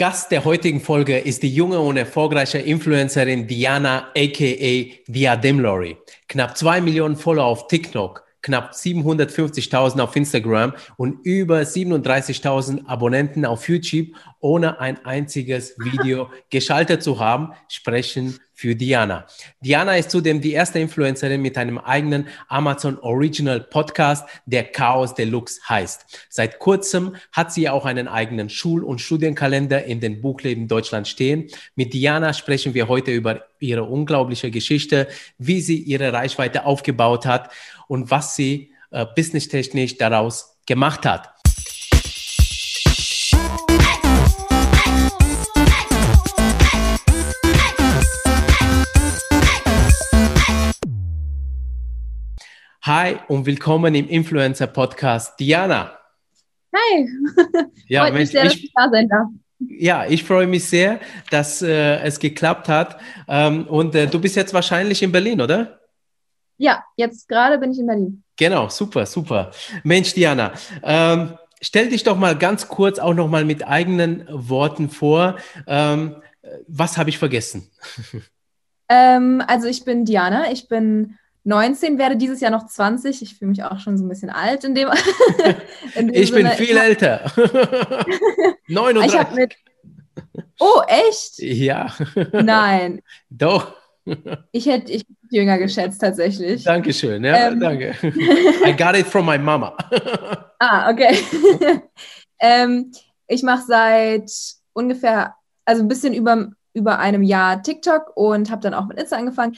Gast der heutigen Folge ist die junge und erfolgreiche Influencerin Diana aka Diadem Knapp zwei Millionen Follower auf TikTok, knapp 750.000 auf Instagram und über 37.000 Abonnenten auf YouTube, ohne ein einziges Video geschaltet zu haben, sprechen für Diana. Diana ist zudem die erste Influencerin mit einem eigenen Amazon Original Podcast, der Chaos Deluxe heißt. Seit kurzem hat sie auch einen eigenen Schul- und Studienkalender in den Buchleben Deutschland stehen. Mit Diana sprechen wir heute über ihre unglaubliche Geschichte, wie sie ihre Reichweite aufgebaut hat und was sie äh, businesstechnisch daraus gemacht hat. Hi und willkommen im Influencer Podcast Diana. Hi. Ja, Freut Mensch, sehr, ich, dass ich da sein darf. Ja, ich freue mich sehr, dass äh, es geklappt hat. Ähm, und äh, du bist jetzt wahrscheinlich in Berlin, oder? Ja, jetzt gerade bin ich in Berlin. Genau, super, super. Mensch, Diana, ähm, stell dich doch mal ganz kurz auch noch mal mit eigenen Worten vor. Ähm, was habe ich vergessen? Ähm, also ich bin Diana, ich bin 19, werde dieses Jahr noch 20. Ich fühle mich auch schon so ein bisschen alt in dem. in dem ich Sinne. bin viel ich älter. 39. Ich mit, oh, echt? Ja. Nein. Doch. Ich hätte ich jünger geschätzt tatsächlich. Dankeschön, ja, ähm. danke. I got it from my mama. ah, okay. ähm, ich mache seit ungefähr, also ein bisschen über, über einem Jahr TikTok und habe dann auch mit Insta angefangen.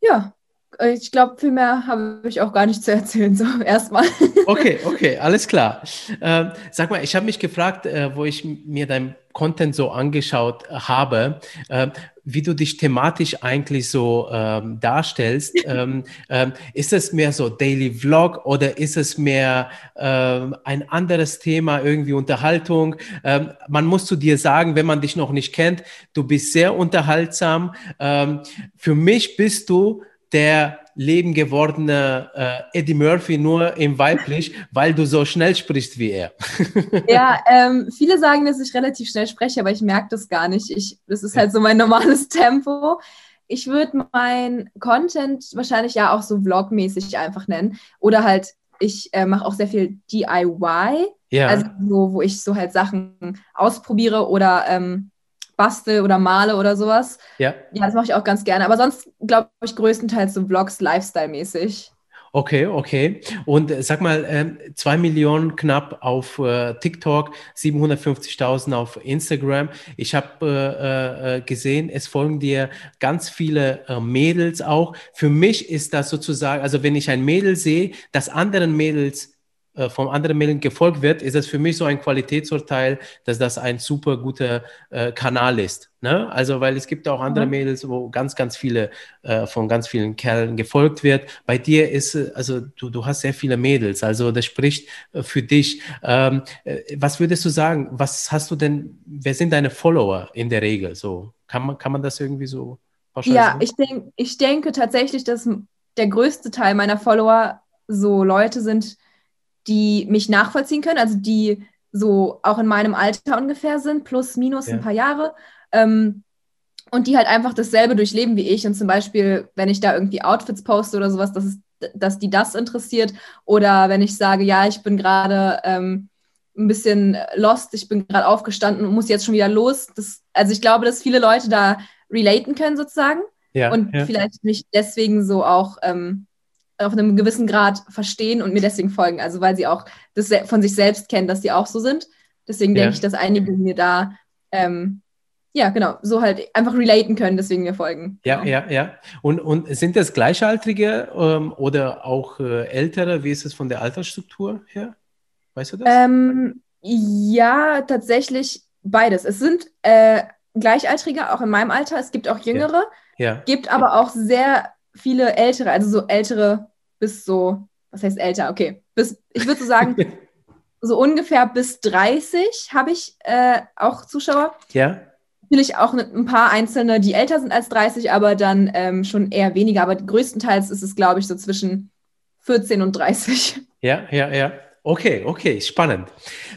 Ja, ich glaube, viel mehr habe ich auch gar nicht zu erzählen, so erstmal. Okay, okay, alles klar. Ähm, sag mal, ich habe mich gefragt, äh, wo ich mir dein Content so angeschaut habe, äh, wie du dich thematisch eigentlich so ähm, darstellst. ähm, ähm, ist es mehr so Daily Vlog oder ist es mehr ähm, ein anderes Thema, irgendwie Unterhaltung? Ähm, man muss zu dir sagen, wenn man dich noch nicht kennt, du bist sehr unterhaltsam. Ähm, für mich bist du der Leben gewordene äh, Eddie Murphy nur im Weiblich, weil du so schnell sprichst wie er. ja, ähm, viele sagen, dass ich relativ schnell spreche, aber ich merke das gar nicht. Ich, das ist halt so mein normales Tempo. Ich würde mein Content wahrscheinlich ja auch so vlogmäßig einfach nennen. Oder halt, ich äh, mache auch sehr viel DIY. Ja. Also wo, wo ich so halt Sachen ausprobiere oder ähm, bastel oder male oder sowas. Ja. Ja, das mache ich auch ganz gerne. Aber sonst glaube ich größtenteils so Vlogs, Lifestyle-mäßig. Okay, okay. Und äh, sag mal, äh, zwei Millionen knapp auf äh, TikTok, 750.000 auf Instagram. Ich habe äh, äh, gesehen, es folgen dir ganz viele äh, Mädels auch. Für mich ist das sozusagen, also wenn ich ein Mädel sehe, das anderen Mädels äh, vom anderen Medien gefolgt wird, ist es für mich so ein Qualitätsurteil, dass das ein super guter äh, Kanal ist. Ne? Also, weil es gibt auch andere mhm. Mädels, wo ganz, ganz viele äh, von ganz vielen Kerlen gefolgt wird. Bei dir ist, äh, also du, du hast sehr viele Mädels, also das spricht äh, für dich. Ähm, äh, was würdest du sagen? Was hast du denn, wer sind deine Follower in der Regel? So, kann man, kann man das irgendwie so Ja, ich, denk, ich denke tatsächlich, dass der größte Teil meiner Follower so Leute sind, die mich nachvollziehen können, also die so auch in meinem Alter ungefähr sind, plus minus ja. ein paar Jahre. Ähm, und die halt einfach dasselbe durchleben wie ich. Und zum Beispiel, wenn ich da irgendwie Outfits poste oder sowas, dass, es, dass die das interessiert. Oder wenn ich sage, ja, ich bin gerade ähm, ein bisschen lost, ich bin gerade aufgestanden und muss jetzt schon wieder los. Das, also ich glaube, dass viele Leute da relaten können sozusagen. Ja, und ja. vielleicht mich deswegen so auch ähm, auf einem gewissen Grad verstehen und mir deswegen folgen. Also weil sie auch das von sich selbst kennen, dass sie auch so sind. Deswegen ja. denke ich, dass einige mir da ähm, ja, genau, so halt einfach relaten können, deswegen mir folgen. Ja, genau. ja, ja. Und, und sind das Gleichaltrige ähm, oder auch äh, Ältere? Wie ist es von der Altersstruktur her? Weißt du das? Ähm, ja, tatsächlich beides. Es sind äh, Gleichaltrige, auch in meinem Alter. Es gibt auch Jüngere. Ja. ja. Gibt aber auch sehr viele Ältere, also so Ältere bis so, was heißt älter? Okay, bis, ich würde so sagen, so ungefähr bis 30 habe ich äh, auch Zuschauer. Ja. Natürlich auch ein paar Einzelne, die älter sind als 30, aber dann ähm, schon eher weniger. Aber größtenteils ist es, glaube ich, so zwischen 14 und 30. Ja, ja, ja. Okay, okay, spannend.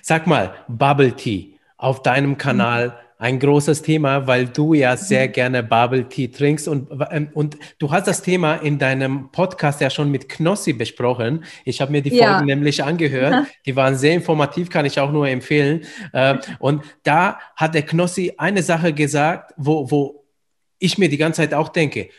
Sag mal, Bubble Tea auf deinem Kanal. Mhm ein großes Thema, weil du ja sehr gerne Bubble Tea trinkst und, ähm, und du hast das Thema in deinem Podcast ja schon mit Knossi besprochen. Ich habe mir die Folgen ja. nämlich angehört. Die waren sehr informativ, kann ich auch nur empfehlen. Äh, und da hat der Knossi eine Sache gesagt, wo, wo ich mir die ganze Zeit auch denke,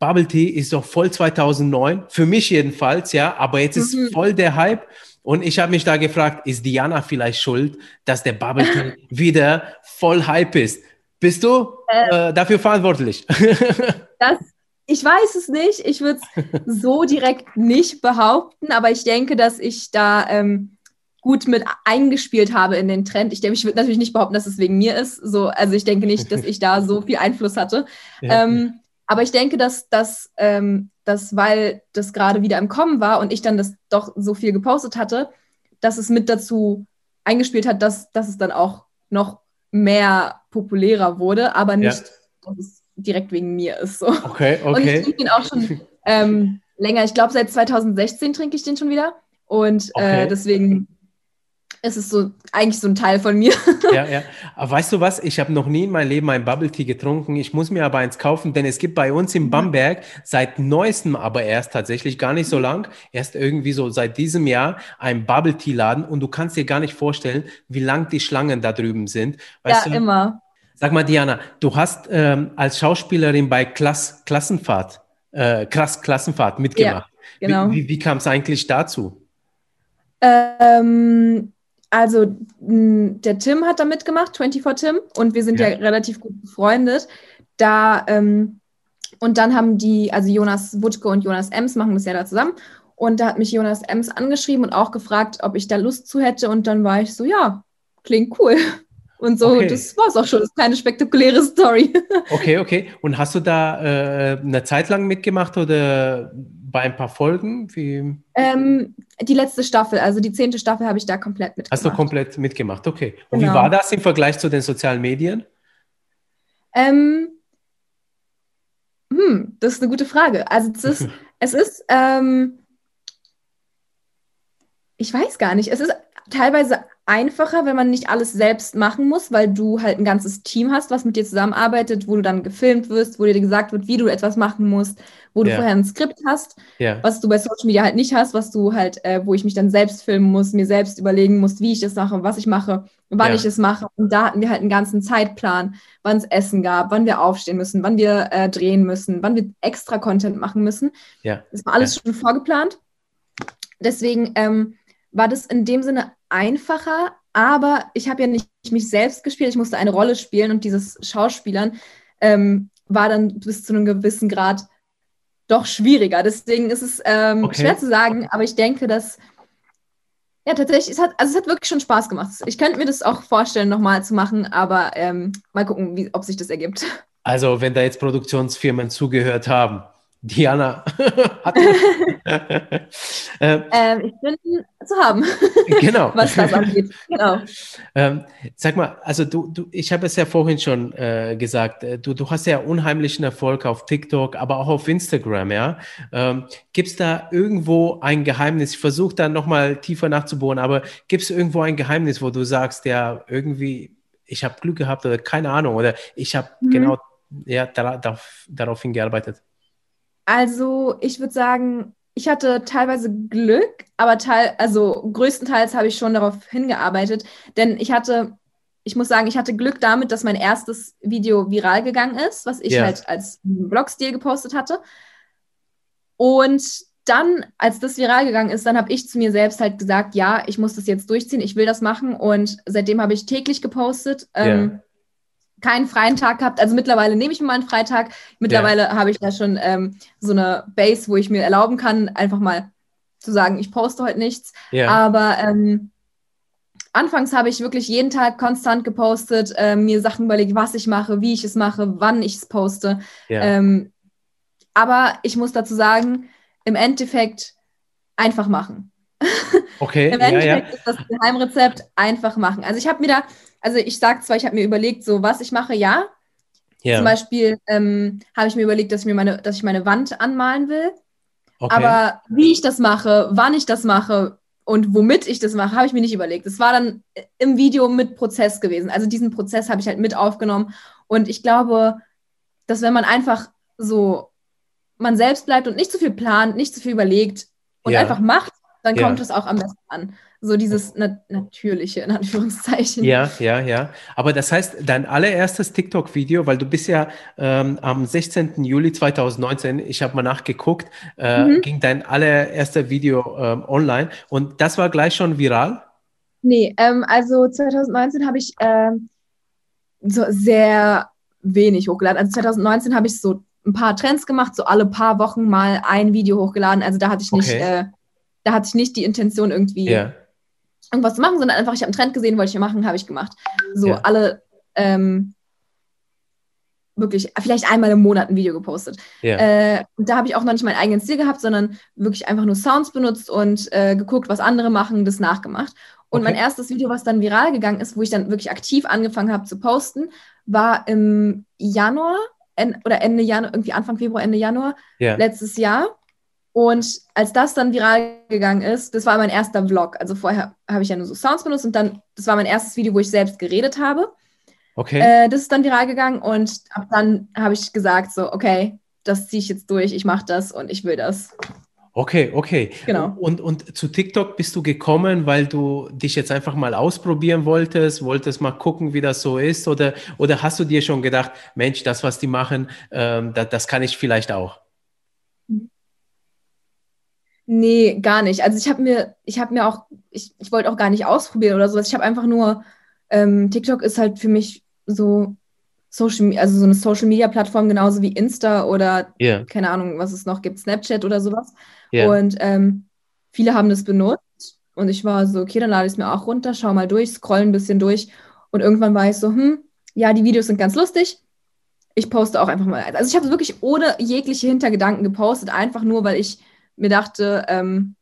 Bubble Tea ist doch voll 2009, für mich jedenfalls, ja, aber jetzt ist mhm. voll der Hype. Und ich habe mich da gefragt, ist Diana vielleicht schuld, dass der Bubble Tea wieder voll Hype ist? Bist du äh, äh, dafür verantwortlich? das, ich weiß es nicht. Ich würde es so direkt nicht behaupten, aber ich denke, dass ich da ähm, gut mit eingespielt habe in den Trend. Ich denke, ich würde natürlich nicht behaupten, dass es wegen mir ist. So, also ich denke nicht, dass ich da so viel Einfluss hatte. Ja. Ähm, aber ich denke, dass, dass, ähm, dass weil das gerade wieder im Kommen war und ich dann das doch so viel gepostet hatte, dass es mit dazu eingespielt hat, dass, dass es dann auch noch mehr populärer wurde, aber nicht, ja. dass es direkt wegen mir ist. So. Okay, okay. Und ich trinke den auch schon ähm, länger. Ich glaube, seit 2016 trinke ich den schon wieder. Und äh, okay. äh, deswegen es ist so eigentlich so ein Teil von mir. Ja, ja. Aber weißt du was? Ich habe noch nie in meinem Leben ein Bubble Tea getrunken. Ich muss mir aber eins kaufen, denn es gibt bei uns in mhm. Bamberg seit neuestem, aber erst tatsächlich gar nicht so lang, erst irgendwie so seit diesem Jahr ein Bubble Tea Laden und du kannst dir gar nicht vorstellen, wie lang die Schlangen da drüben sind. Weißt ja, du? immer. Sag mal, Diana, du hast ähm, als Schauspielerin bei Klass, Klassenfahrt, äh, Krass Klassenfahrt mitgemacht. Ja, genau. Wie, wie, wie kam es eigentlich dazu? Ähm, also der Tim hat da mitgemacht, 24 Tim, und wir sind ja, ja relativ gut befreundet. Da, ähm, und dann haben die, also Jonas Wutke und Jonas Ems machen das ja da zusammen. Und da hat mich Jonas Ems angeschrieben und auch gefragt, ob ich da Lust zu hätte. Und dann war ich so, ja, klingt cool. Und so, okay. das war es auch schon. Das ist keine spektakuläre Story. Okay, okay. Und hast du da äh, eine Zeit lang mitgemacht oder bei ein paar Folgen? Wie? Ähm, die letzte Staffel, also die zehnte Staffel habe ich da komplett mitgemacht. Hast du komplett mitgemacht, okay. Und genau. wie war das im Vergleich zu den sozialen Medien? Ähm, hm, das ist eine gute Frage. Also es ist, es ist ähm, ich weiß gar nicht, es ist teilweise einfacher, wenn man nicht alles selbst machen muss, weil du halt ein ganzes Team hast, was mit dir zusammenarbeitet, wo du dann gefilmt wirst, wo dir gesagt wird, wie du etwas machen musst, wo du ja. vorher ein Skript hast, ja. was du bei Social Media halt nicht hast, was du halt, äh, wo ich mich dann selbst filmen muss, mir selbst überlegen muss, wie ich das mache, was ich mache, wann ja. ich es mache. Und da hatten wir halt einen ganzen Zeitplan, wann es Essen gab, wann wir aufstehen müssen, wann wir äh, drehen müssen, wann wir extra Content machen müssen. Ja. Das war alles schon vorgeplant. Deswegen ähm, war das in dem Sinne einfacher, aber ich habe ja nicht mich selbst gespielt, ich musste eine Rolle spielen und dieses Schauspielern ähm, war dann bis zu einem gewissen Grad doch schwieriger. Deswegen ist es ähm, okay. schwer zu sagen, aber ich denke, dass ja tatsächlich, es hat, also es hat wirklich schon Spaß gemacht. Ich könnte mir das auch vorstellen, nochmal zu machen, aber ähm, mal gucken, wie, ob sich das ergibt. Also, wenn da jetzt Produktionsfirmen zugehört haben, Diana hat. ähm, ähm, ich bin zu haben. Genau. Was das angeht. Genau. Ähm, sag mal, also du, du ich habe es ja vorhin schon äh, gesagt, äh, du, du hast ja unheimlichen Erfolg auf TikTok, aber auch auf Instagram, ja. Ähm, gibt es da irgendwo ein Geheimnis? Ich versuche da nochmal tiefer nachzubohren, aber gibt es irgendwo ein Geheimnis, wo du sagst, ja, irgendwie, ich habe Glück gehabt oder keine Ahnung, oder ich habe mhm. genau ja, darauf, darauf hingearbeitet? Also ich würde sagen, ich hatte teilweise Glück, aber teil, also größtenteils habe ich schon darauf hingearbeitet, denn ich hatte, ich muss sagen, ich hatte Glück damit, dass mein erstes Video viral gegangen ist, was ich yeah. halt als Blogstil gepostet hatte. Und dann, als das viral gegangen ist, dann habe ich zu mir selbst halt gesagt, ja, ich muss das jetzt durchziehen, ich will das machen. Und seitdem habe ich täglich gepostet. Yeah. Ähm, keinen freien Tag gehabt. Also mittlerweile nehme ich mir mal einen Freitag. Mittlerweile ja. habe ich da schon ähm, so eine Base, wo ich mir erlauben kann, einfach mal zu sagen, ich poste heute nichts. Ja. Aber ähm, anfangs habe ich wirklich jeden Tag konstant gepostet, äh, mir Sachen überlegt, was ich mache, wie ich es mache, wann ich es poste. Ja. Ähm, aber ich muss dazu sagen, im Endeffekt einfach machen. Okay. Im Endeffekt ist das Geheimrezept einfach machen. Also ich habe mir da also ich sage zwar, ich habe mir überlegt, so was ich mache, ja. ja. Zum Beispiel ähm, habe ich mir überlegt, dass ich mir meine, dass ich meine Wand anmalen will. Okay. Aber wie ich das mache, wann ich das mache und womit ich das mache, habe ich mir nicht überlegt. Es war dann im Video mit Prozess gewesen. Also diesen Prozess habe ich halt mit aufgenommen. Und ich glaube, dass wenn man einfach so man selbst bleibt und nicht zu viel plant, nicht zu viel überlegt und ja. einfach macht, dann ja. kommt es auch am besten an. So dieses Na Natürliche, in Anführungszeichen. Ja, ja, ja. Aber das heißt, dein allererstes TikTok-Video, weil du bist ja ähm, am 16. Juli 2019, ich habe mal nachgeguckt, äh, mhm. ging dein allererstes Video ähm, online und das war gleich schon viral? Nee, ähm, also 2019 habe ich ähm, so sehr wenig hochgeladen. Also 2019 habe ich so ein paar Trends gemacht, so alle paar Wochen mal ein Video hochgeladen. Also da hatte ich nicht, okay. äh, da hatte ich nicht die Intention irgendwie yeah. Irgendwas zu machen, sondern einfach, ich habe einen Trend gesehen, wollte ich machen, habe ich gemacht. So yeah. alle ähm, wirklich vielleicht einmal im Monat ein Video gepostet. Yeah. Äh, und da habe ich auch noch nicht meinen eigenen Stil gehabt, sondern wirklich einfach nur Sounds benutzt und äh, geguckt, was andere machen, das nachgemacht. Und okay. mein erstes Video, was dann viral gegangen ist, wo ich dann wirklich aktiv angefangen habe zu posten, war im Januar oder Ende Januar, irgendwie Anfang Februar, Ende Januar yeah. letztes Jahr. Und als das dann viral gegangen ist, das war mein erster Vlog. Also vorher habe ich ja nur so Sounds benutzt und dann, das war mein erstes Video, wo ich selbst geredet habe. Okay. Äh, das ist dann viral gegangen und ab dann habe ich gesagt, so, okay, das ziehe ich jetzt durch, ich mache das und ich will das. Okay, okay. Genau. Und, und zu TikTok bist du gekommen, weil du dich jetzt einfach mal ausprobieren wolltest, wolltest mal gucken, wie das so ist? Oder, oder hast du dir schon gedacht, Mensch, das, was die machen, ähm, das, das kann ich vielleicht auch? Nee, gar nicht. Also ich habe mir, ich habe mir auch, ich, ich wollte auch gar nicht ausprobieren oder sowas. Ich habe einfach nur, ähm, TikTok ist halt für mich so Social, also so eine Social Media Plattform genauso wie Insta oder yeah. keine Ahnung, was es noch gibt, Snapchat oder sowas. Yeah. Und ähm, viele haben das benutzt und ich war so, okay, dann lade ich es mir auch runter, schau mal durch, scroll ein bisschen durch und irgendwann war ich so, hm, ja, die Videos sind ganz lustig. Ich poste auch einfach mal. Also ich habe wirklich ohne jegliche Hintergedanken gepostet, einfach nur, weil ich mir dachte, ähm,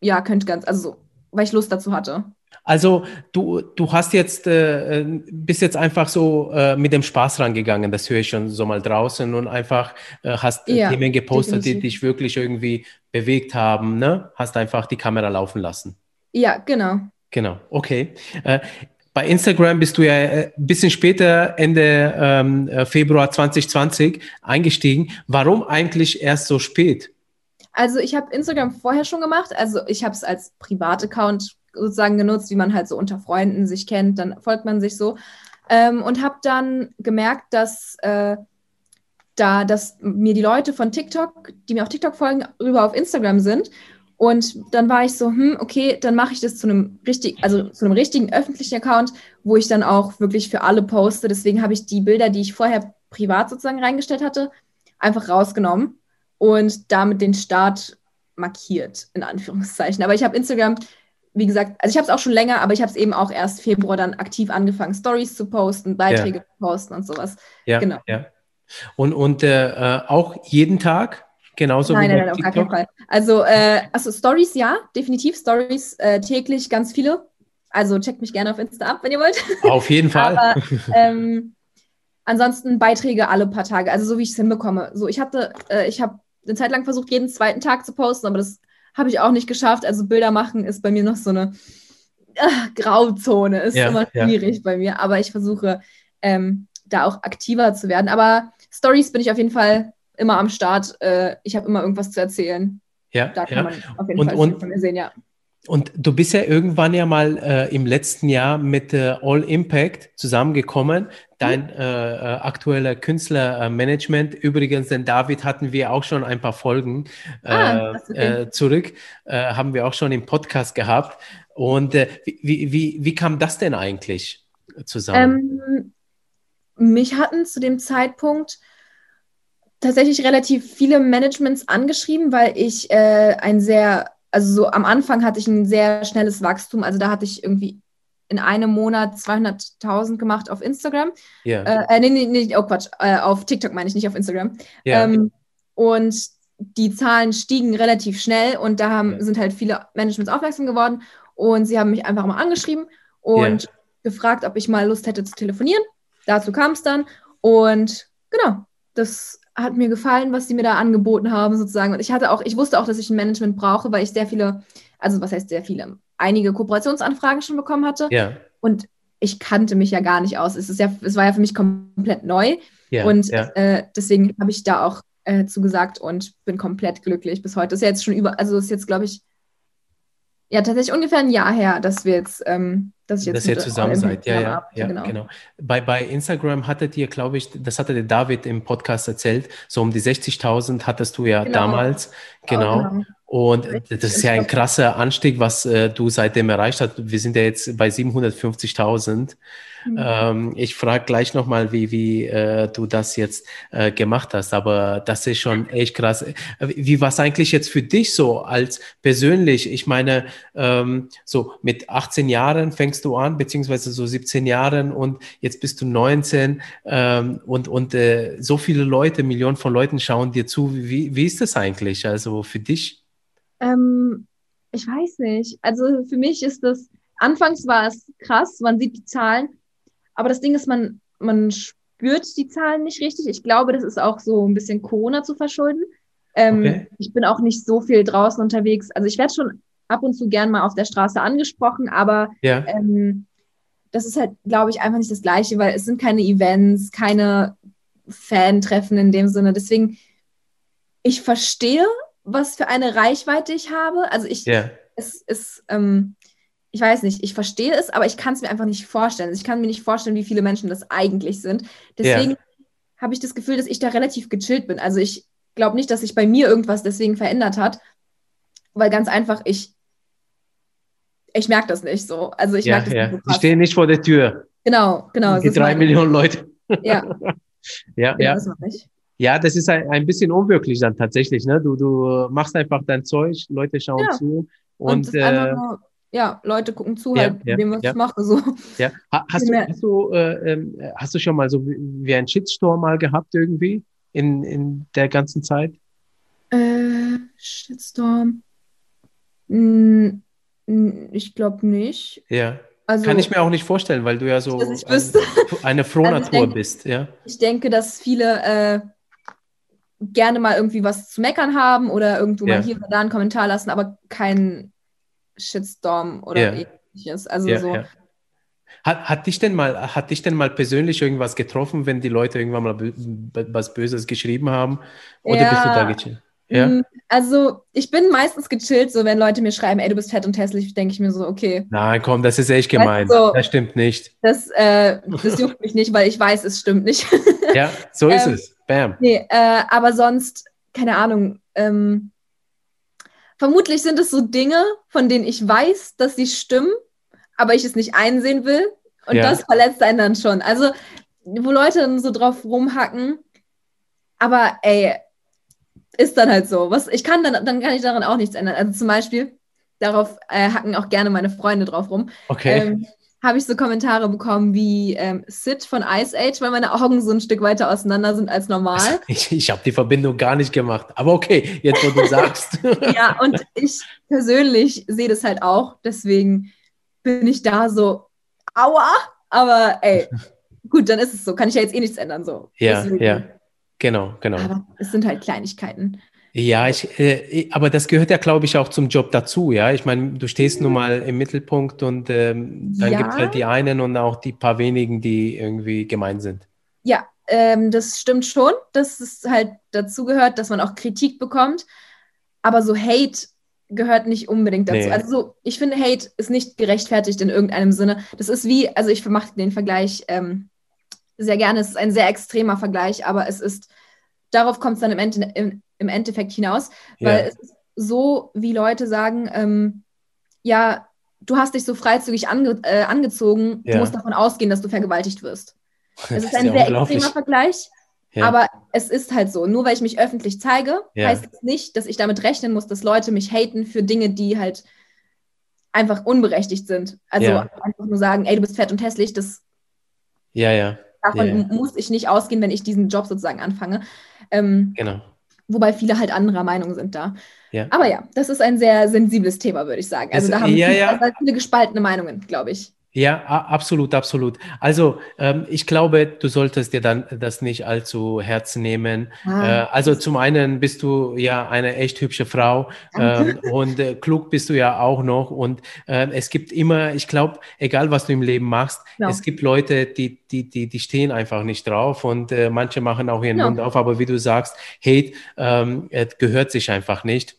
ja, könnte ganz, also so, weil ich Lust dazu hatte. Also du, du hast jetzt, äh, bist jetzt einfach so äh, mit dem Spaß rangegangen, das höre ich schon so mal draußen und einfach äh, hast ja, Themen gepostet, definitiv. die dich wirklich irgendwie bewegt haben, ne? Hast einfach die Kamera laufen lassen. Ja, genau. Genau, okay. Äh, bei Instagram bist du ja ein äh, bisschen später, Ende ähm, äh, Februar 2020, eingestiegen. Warum eigentlich erst so spät? Also ich habe Instagram vorher schon gemacht. Also ich habe es als Privataccount sozusagen genutzt, wie man halt so unter Freunden sich kennt, dann folgt man sich so. Ähm, und habe dann gemerkt, dass äh, da, dass mir die Leute von TikTok, die mir auf TikTok folgen, rüber auf Instagram sind. Und dann war ich so, hm, okay, dann mache ich das zu einem richtig, also zu einem richtigen öffentlichen Account, wo ich dann auch wirklich für alle poste. Deswegen habe ich die Bilder, die ich vorher privat sozusagen reingestellt hatte, einfach rausgenommen und damit den Start markiert, in Anführungszeichen. Aber ich habe Instagram wie gesagt, also ich habe es auch schon länger, aber ich habe es eben auch erst Februar dann aktiv angefangen, Stories zu posten, Beiträge ja. zu posten und sowas. Ja, genau. Ja. Und, und äh, auch jeden Tag? Genauso nein, wie nein, nein, auf gar keinen Fall. Also, äh, also Stories, ja, definitiv Stories äh, täglich ganz viele. Also checkt mich gerne auf Insta ab, wenn ihr wollt. Auf jeden Fall. Aber, ähm, ansonsten Beiträge alle paar Tage, also so wie ich es hinbekomme. So, ich hatte, äh, ich habe eine Zeit lang versucht, jeden zweiten Tag zu posten, aber das habe ich auch nicht geschafft. Also Bilder machen ist bei mir noch so eine äh, Grauzone, ist ja, immer schwierig ja. bei mir. Aber ich versuche ähm, da auch aktiver zu werden. Aber Stories bin ich auf jeden Fall immer am Start. Äh, ich habe immer irgendwas zu erzählen. Ja, da kann ja. man auf jeden und, Fall und, von mir sehen, ja. Und du bist ja irgendwann ja mal äh, im letzten Jahr mit äh, All Impact zusammengekommen, dein äh, äh, aktueller Künstlermanagement. Übrigens, den David hatten wir auch schon ein paar Folgen ah, äh, okay. Äh, zurück, haben wir auch schon im Podcast gehabt. Und wie, wie, wie kam das denn eigentlich zusammen? Ähm, mich hatten zu dem Zeitpunkt tatsächlich relativ viele Managements angeschrieben, weil ich ein sehr also so am Anfang hatte ich ein sehr schnelles Wachstum. Also da hatte ich irgendwie in einem Monat 200.000 gemacht auf Instagram. Ja. Yeah. Äh, nee, nee, nee, oh Quatsch, äh, auf TikTok meine ich, nicht auf Instagram. Yeah. Ähm, und die Zahlen stiegen relativ schnell und da haben, yeah. sind halt viele Managements aufmerksam geworden und sie haben mich einfach mal angeschrieben und gefragt, ob ich mal Lust hätte zu telefonieren. Dazu kam es dann und genau, das hat mir gefallen, was sie mir da angeboten haben, sozusagen. Und ich hatte auch, ich wusste auch, dass ich ein Management brauche, weil ich sehr viele also was heißt sehr viele, einige Kooperationsanfragen schon bekommen hatte. Ja. Und ich kannte mich ja gar nicht aus. Es, ist ja, es war ja für mich komplett neu. Ja, und ja. äh, deswegen habe ich da auch äh, zugesagt und bin komplett glücklich bis heute. Das ist ja jetzt schon über, also ist jetzt, glaube ich, ja, tatsächlich ungefähr ein Jahr her, dass wir jetzt, ähm, dass ich jetzt dass ihr zusammen seid. Ja, ja, ja, genau. genau. Bei, bei Instagram hattet ihr, glaube ich, das hatte der David im Podcast erzählt, so um die 60.000 hattest du ja Genau. damals. Genau. genau. Und das ist ja ein krasser Anstieg, was äh, du seitdem erreicht hast. Wir sind ja jetzt bei 750.000. Mhm. Ähm, ich frage gleich nochmal, wie, wie äh, du das jetzt äh, gemacht hast, aber das ist schon echt krass. Äh, Wie war es eigentlich jetzt für dich so als persönlich? Ich meine, ähm, so mit 18 Jahren fängst du an, beziehungsweise so 17 Jahren und jetzt bist du 19 ähm, und, und äh, so viele Leute, Millionen von Leuten schauen dir zu. Wie, wie ist das eigentlich? Also für dich? Ähm, ich weiß nicht. Also für mich ist das, anfangs war es krass, man sieht die Zahlen, aber das Ding ist, man, man spürt die Zahlen nicht richtig. Ich glaube, das ist auch so ein bisschen Corona zu verschulden. Ähm, Okay. Ich bin auch nicht so viel draußen unterwegs. Also ich werde schon ab und zu gern mal auf der Straße angesprochen, aber Ja, ähm, das ist halt, glaube ich, einfach nicht das Gleiche, weil es sind keine Events, keine Fan-Treffen in dem Sinne. Deswegen, ich verstehe, was für eine Reichweite ich habe. Also ich, ja, es ist, ähm, ich weiß nicht, ich verstehe es, aber ich kann es mir einfach nicht vorstellen. Also ich kann mir nicht vorstellen, wie viele Menschen das eigentlich sind. Deswegen habe ich das Gefühl, dass ich da relativ gechillt bin. Also ich glaube nicht, dass sich bei mir irgendwas deswegen verändert hat, weil ganz einfach ich, ich merke das nicht so. Also ich ja, merke das nicht so Die krass. stehen nicht vor der Tür. Genau, genau. Die drei Millionen Leute. Ja, Ja, ja, ja. das mache ich. Ja, das ist ein, ein bisschen unwirklich dann tatsächlich. Ne? Du, du machst einfach dein Zeug, Leute schauen Ja. zu Und, und, äh, nur, ja, Leute gucken zu, Ja, halt, ja, dem, was ja. ich mache. So. ja. Ha- Hast du, hast du, äh, ähm, hast du schon mal so wie, wie ein Shitstorm mal gehabt irgendwie in, in der ganzen Zeit? Äh, Shitstorm. Hm, hm, ich glaube nicht. Ja. Also, Kann ich mir auch nicht vorstellen, weil du ja so eine Also ich Frohnatur denke- bist. Ja. ich denke, dass viele äh, gerne mal irgendwie was zu meckern haben oder irgendwo Ja. mal hier oder da einen Kommentar lassen, aber kein Shitstorm oder Ja. ähnliches. Also Ja, so. Hat, hat dich denn mal, hat dich denn mal persönlich irgendwas getroffen, wenn die Leute irgendwann mal was Böses geschrieben haben? Oder bist du da gechillt? Ja. Hm, Also ich bin meistens gechillt, so wenn Leute mir schreiben, ey, du bist fett und hässlich, denke ich mir so, okay, Nein, komm, das ist echt gemein. Also- das stimmt nicht. das, äh, das juckt mich nicht, weil ich weiß, es stimmt nicht. Ja, so ist Ähm, es. Bam. Nee, äh, aber sonst, keine Ahnung. Ähm, vermutlich sind es so Dinge, von denen ich weiß, dass sie stimmen, aber ich es nicht einsehen will. Und Ja. das verletzt einen dann schon. Also, wo Leute dann so drauf rumhacken, aber ey, ist dann halt so. Was, ich kann dann, dann kann ich daran auch nichts ändern. Also zum Beispiel, darauf äh, hacken auch gerne meine Freunde drauf rum. Okay. Ähm, habe ich so Kommentare bekommen wie ähm, Sid von Ice Age, weil meine Augen so ein Stück weiter auseinander sind als normal. Ich, ich habe die Verbindung gar nicht gemacht. Aber okay, jetzt wo du sagst. ja, und ich persönlich sehe das halt auch. Deswegen bin ich da so, aua, aber ey, gut, dann ist es so. Kann ich ja jetzt eh nichts ändern. So. ja, Deswegen. ja. Genau, genau. Aber es sind halt Kleinigkeiten. Ja, ich, äh, aber das gehört ja, glaube ich, auch zum Job dazu, ja. Ich meine, du stehst nun mal im Mittelpunkt und ähm, dann Ja. gibt es halt die einen und auch die paar wenigen, die irgendwie gemein sind. Ja, ähm, das stimmt schon, dass es halt dazu gehört, dass man auch Kritik bekommt. Aber so Hate gehört nicht unbedingt dazu. Nee. Also so, ich finde, Hate ist nicht gerechtfertigt in irgendeinem Sinne. Das ist wie, also ich mache den Vergleich ähm, sehr gerne. Es ist ein sehr extremer Vergleich, aber es ist, darauf kommt es dann im, Ende, im, im Endeffekt hinaus, weil Ja. es ist so, wie Leute sagen, ähm, ja, du hast dich so freizügig ange, äh, angezogen, Ja. du musst davon ausgehen, dass du vergewaltigt wirst. Es Das ist ein ja sehr extremer Vergleich, aber es ist halt so. Nur weil ich mich öffentlich zeige, heißt es nicht, dass ich damit rechnen muss, dass Leute mich haten für Dinge, die halt einfach unberechtigt sind. Also einfach nur sagen, ey, du bist fett und hässlich, das Ja, ja, davon ja. muss ich nicht ausgehen, wenn ich diesen Job sozusagen anfange. Ähm, genau. wobei viele halt anderer Meinung sind da. Ja. Aber ja, das ist ein sehr sensibles Thema, würde ich sagen. Also Es- da haben ja, viele, ja. also viele gespaltene Meinungen, glaube ich. Ja, absolut, absolut. Also ähm, ich glaube, du solltest dir dann das nicht allzu Herz nehmen. Ah. Äh, also zum einen bist du ja eine echt hübsche Frau ähm, und äh, klug bist du ja auch noch. Und äh, es gibt immer, ich glaube, egal was du im Leben machst, ja. es gibt Leute, die, die, die, die stehen einfach nicht drauf und äh, manche machen auch ihren ja. Mund auf. Aber wie du sagst, Hate ähm, gehört sich einfach nicht.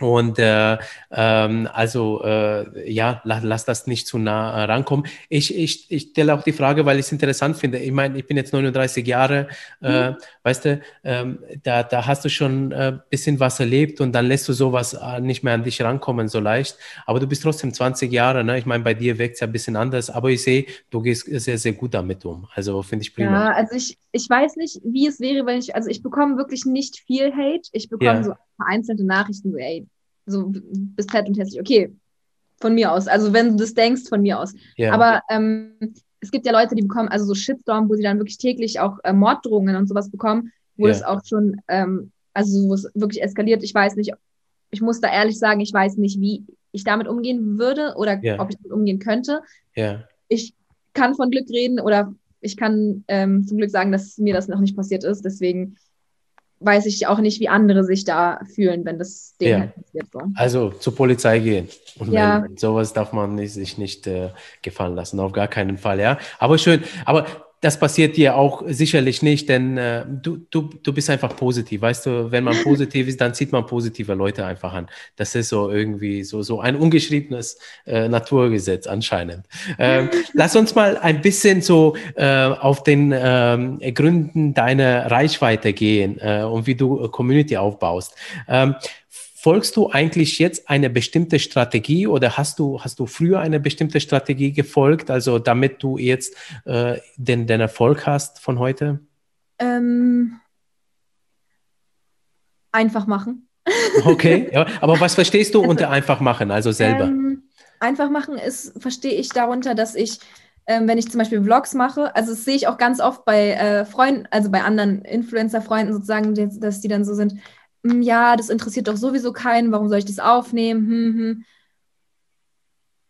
Und äh, ähm, also äh, ja, lass, lass das nicht zu nah äh, rankommen. Ich, ich, ich stelle auch die Frage, weil ich es interessant finde. Ich meine, ich bin jetzt 39 Jahre, äh, mhm. weißt du, ähm, da, da hast du schon ein äh, bisschen was erlebt und dann lässt du sowas äh, nicht mehr an dich rankommen so leicht. Aber du bist trotzdem 20 Jahre, ne? Ich meine, bei dir wirkt es ja ein bisschen anders, aber ich sehe, du gehst sehr, sehr gut damit um. Also finde ich prima. Ja, also ich, ich weiß nicht, wie es wäre, wenn ich, also ich bekomme wirklich nicht viel Hate. Ich bekomme ja. so vereinzelte Nachrichten, so, ey, so bist fett und hässlich. Okay, von mir aus. Also wenn du das denkst, von mir aus. Ja. Aber ähm, es gibt ja Leute, die bekommen, also so Shitstorm, wo sie dann wirklich täglich auch äh, Morddrohungen und sowas bekommen, wo ja. es auch schon, ähm, also wo es wirklich eskaliert. Ich weiß nicht, ich muss da ehrlich sagen, ich weiß nicht, wie ich damit umgehen würde oder ja. ob ich damit umgehen könnte. Ja. Ich kann von Glück reden oder ich kann ähm, zum Glück sagen, dass mir das noch nicht passiert ist. Deswegen weiß ich auch nicht, wie andere sich da fühlen, wenn das denen ja. halt passiert. So. Also zur Polizei gehen und ja. melden. Sowas darf man nicht, sich nicht äh, gefallen lassen, auf gar keinen Fall, ja. Aber schön, aber das passiert dir auch sicherlich nicht, denn äh, du, du, du bist einfach positiv. Weißt du, wenn man positiv ist, dann zieht man positive Leute einfach an. Das ist so irgendwie so, so ein ungeschriebenes äh, Naturgesetz anscheinend. Ähm, lass uns mal ein bisschen so äh, auf den ähm, Gründen deiner Reichweite gehen äh, und wie du Community aufbaust. Ähm, Folgst du eigentlich jetzt eine bestimmte Strategie oder hast du, hast du früher eine bestimmte Strategie gefolgt, also damit du jetzt äh, den, den Erfolg hast von heute? Ähm, einfach machen. Okay, ja, aber was verstehst du also, unter einfach machen, also selber? Ähm, einfach machen ist, verstehe ich darunter, dass ich, ähm, wenn ich zum Beispiel Vlogs mache, also das sehe ich auch ganz oft bei äh, Freunden, also bei anderen Influencer-Freunden sozusagen, dass die dann so sind, ja, das interessiert doch sowieso keinen, warum soll ich das aufnehmen? Hm, hm.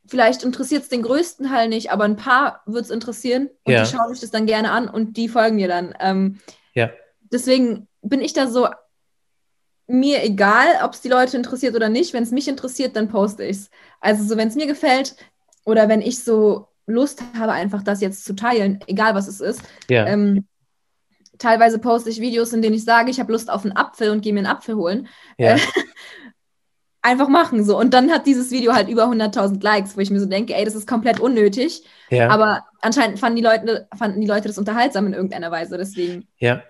Vielleicht interessiert es den größten Teil nicht, aber ein paar wird es interessieren und ja. die schauen sich das dann gerne an und die folgen mir dann. Ähm, ja. Deswegen bin ich da so, mir egal, ob es die Leute interessiert oder nicht. Wenn es mich interessiert, dann poste ich es. Also so, wenn es mir gefällt oder wenn ich so Lust habe, einfach das jetzt zu teilen, egal was es ist, ja. ähm, teilweise poste ich Videos, in denen ich sage, ich habe Lust auf einen Apfel und gehe mir einen Apfel holen. Ja. Äh, einfach machen so. Und dann hat dieses Video halt über 100.000 Likes, wo ich mir so denke, ey, das ist komplett unnötig. Ja. Aber anscheinend fanden die, Leute, fanden die Leute das unterhaltsam in irgendeiner Weise, deswegen. Ja.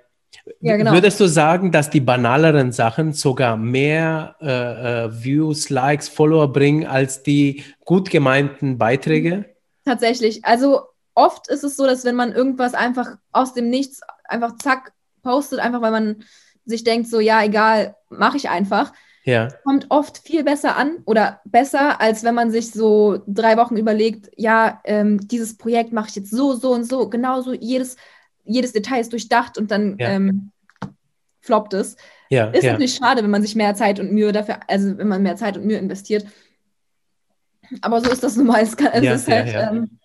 Ja, genau. Würdest du sagen, dass die banaleren Sachen sogar mehr äh, äh, Views, Likes, Follower bringen als die gut gemeinten Beiträge? Tatsächlich. Also oft ist es so, dass wenn man irgendwas einfach aus dem Nichts einfach zack postet, einfach weil man sich denkt, so ja, egal, mache ich einfach. Ja. Kommt oft viel besser an oder besser, als wenn man sich so drei Wochen überlegt, ja, ähm, dieses Projekt mache ich jetzt so, so und so, genauso, jedes, jedes Detail ist durchdacht und dann ja. ähm, floppt es. Ja, ist ja. natürlich schade, wenn man sich mehr Zeit und Mühe dafür, also wenn man mehr Zeit und Mühe investiert. Aber so ist das nun mal. Es, kann, es ja, ist halt, ähm,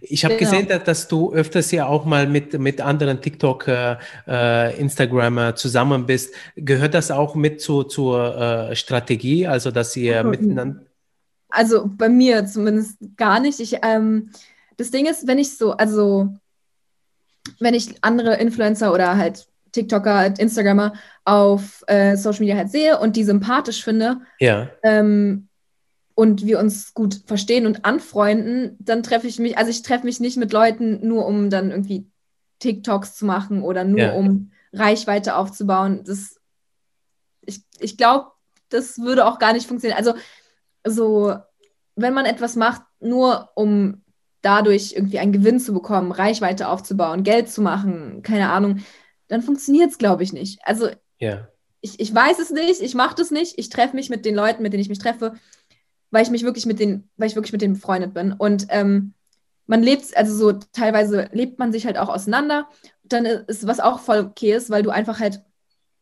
ich habe genau. gesehen, dass, du öfters ja auch mal mit, mit anderen TikTok, äh, äh Instagramer zusammen bist. Gehört das auch mit zu, zur äh, Strategie, also dass ihr mhm. miteinander. Also bei mir zumindest gar nicht. Ich, ähm, das Ding ist, wenn ich so, also wenn ich andere Influencer oder halt TikToker, Instagrammer auf äh, Social Media halt sehe und die sympathisch finde, ja. ähm, und wir uns gut verstehen und anfreunden, dann treffe ich mich, also ich treffe mich nicht mit Leuten nur, um dann irgendwie TikToks zu machen oder nur ja. um Reichweite aufzubauen. Das, ich ich glaube, das würde auch gar nicht funktionieren. Also so, wenn man etwas macht, nur um dadurch irgendwie einen Gewinn zu bekommen, Reichweite aufzubauen, Geld zu machen, keine Ahnung, dann funktioniert es, glaube ich, nicht. Also ja. ich, ich weiß es nicht, ich mache das nicht, ich treffe mich mit den Leuten, mit denen ich mich treffe, weil ich mich wirklich mit den, weil ich wirklich mit denen befreundet bin. Und ähm, man lebt, also so teilweise lebt man sich halt auch auseinander. Dann ist was auch voll okay ist, weil du einfach halt,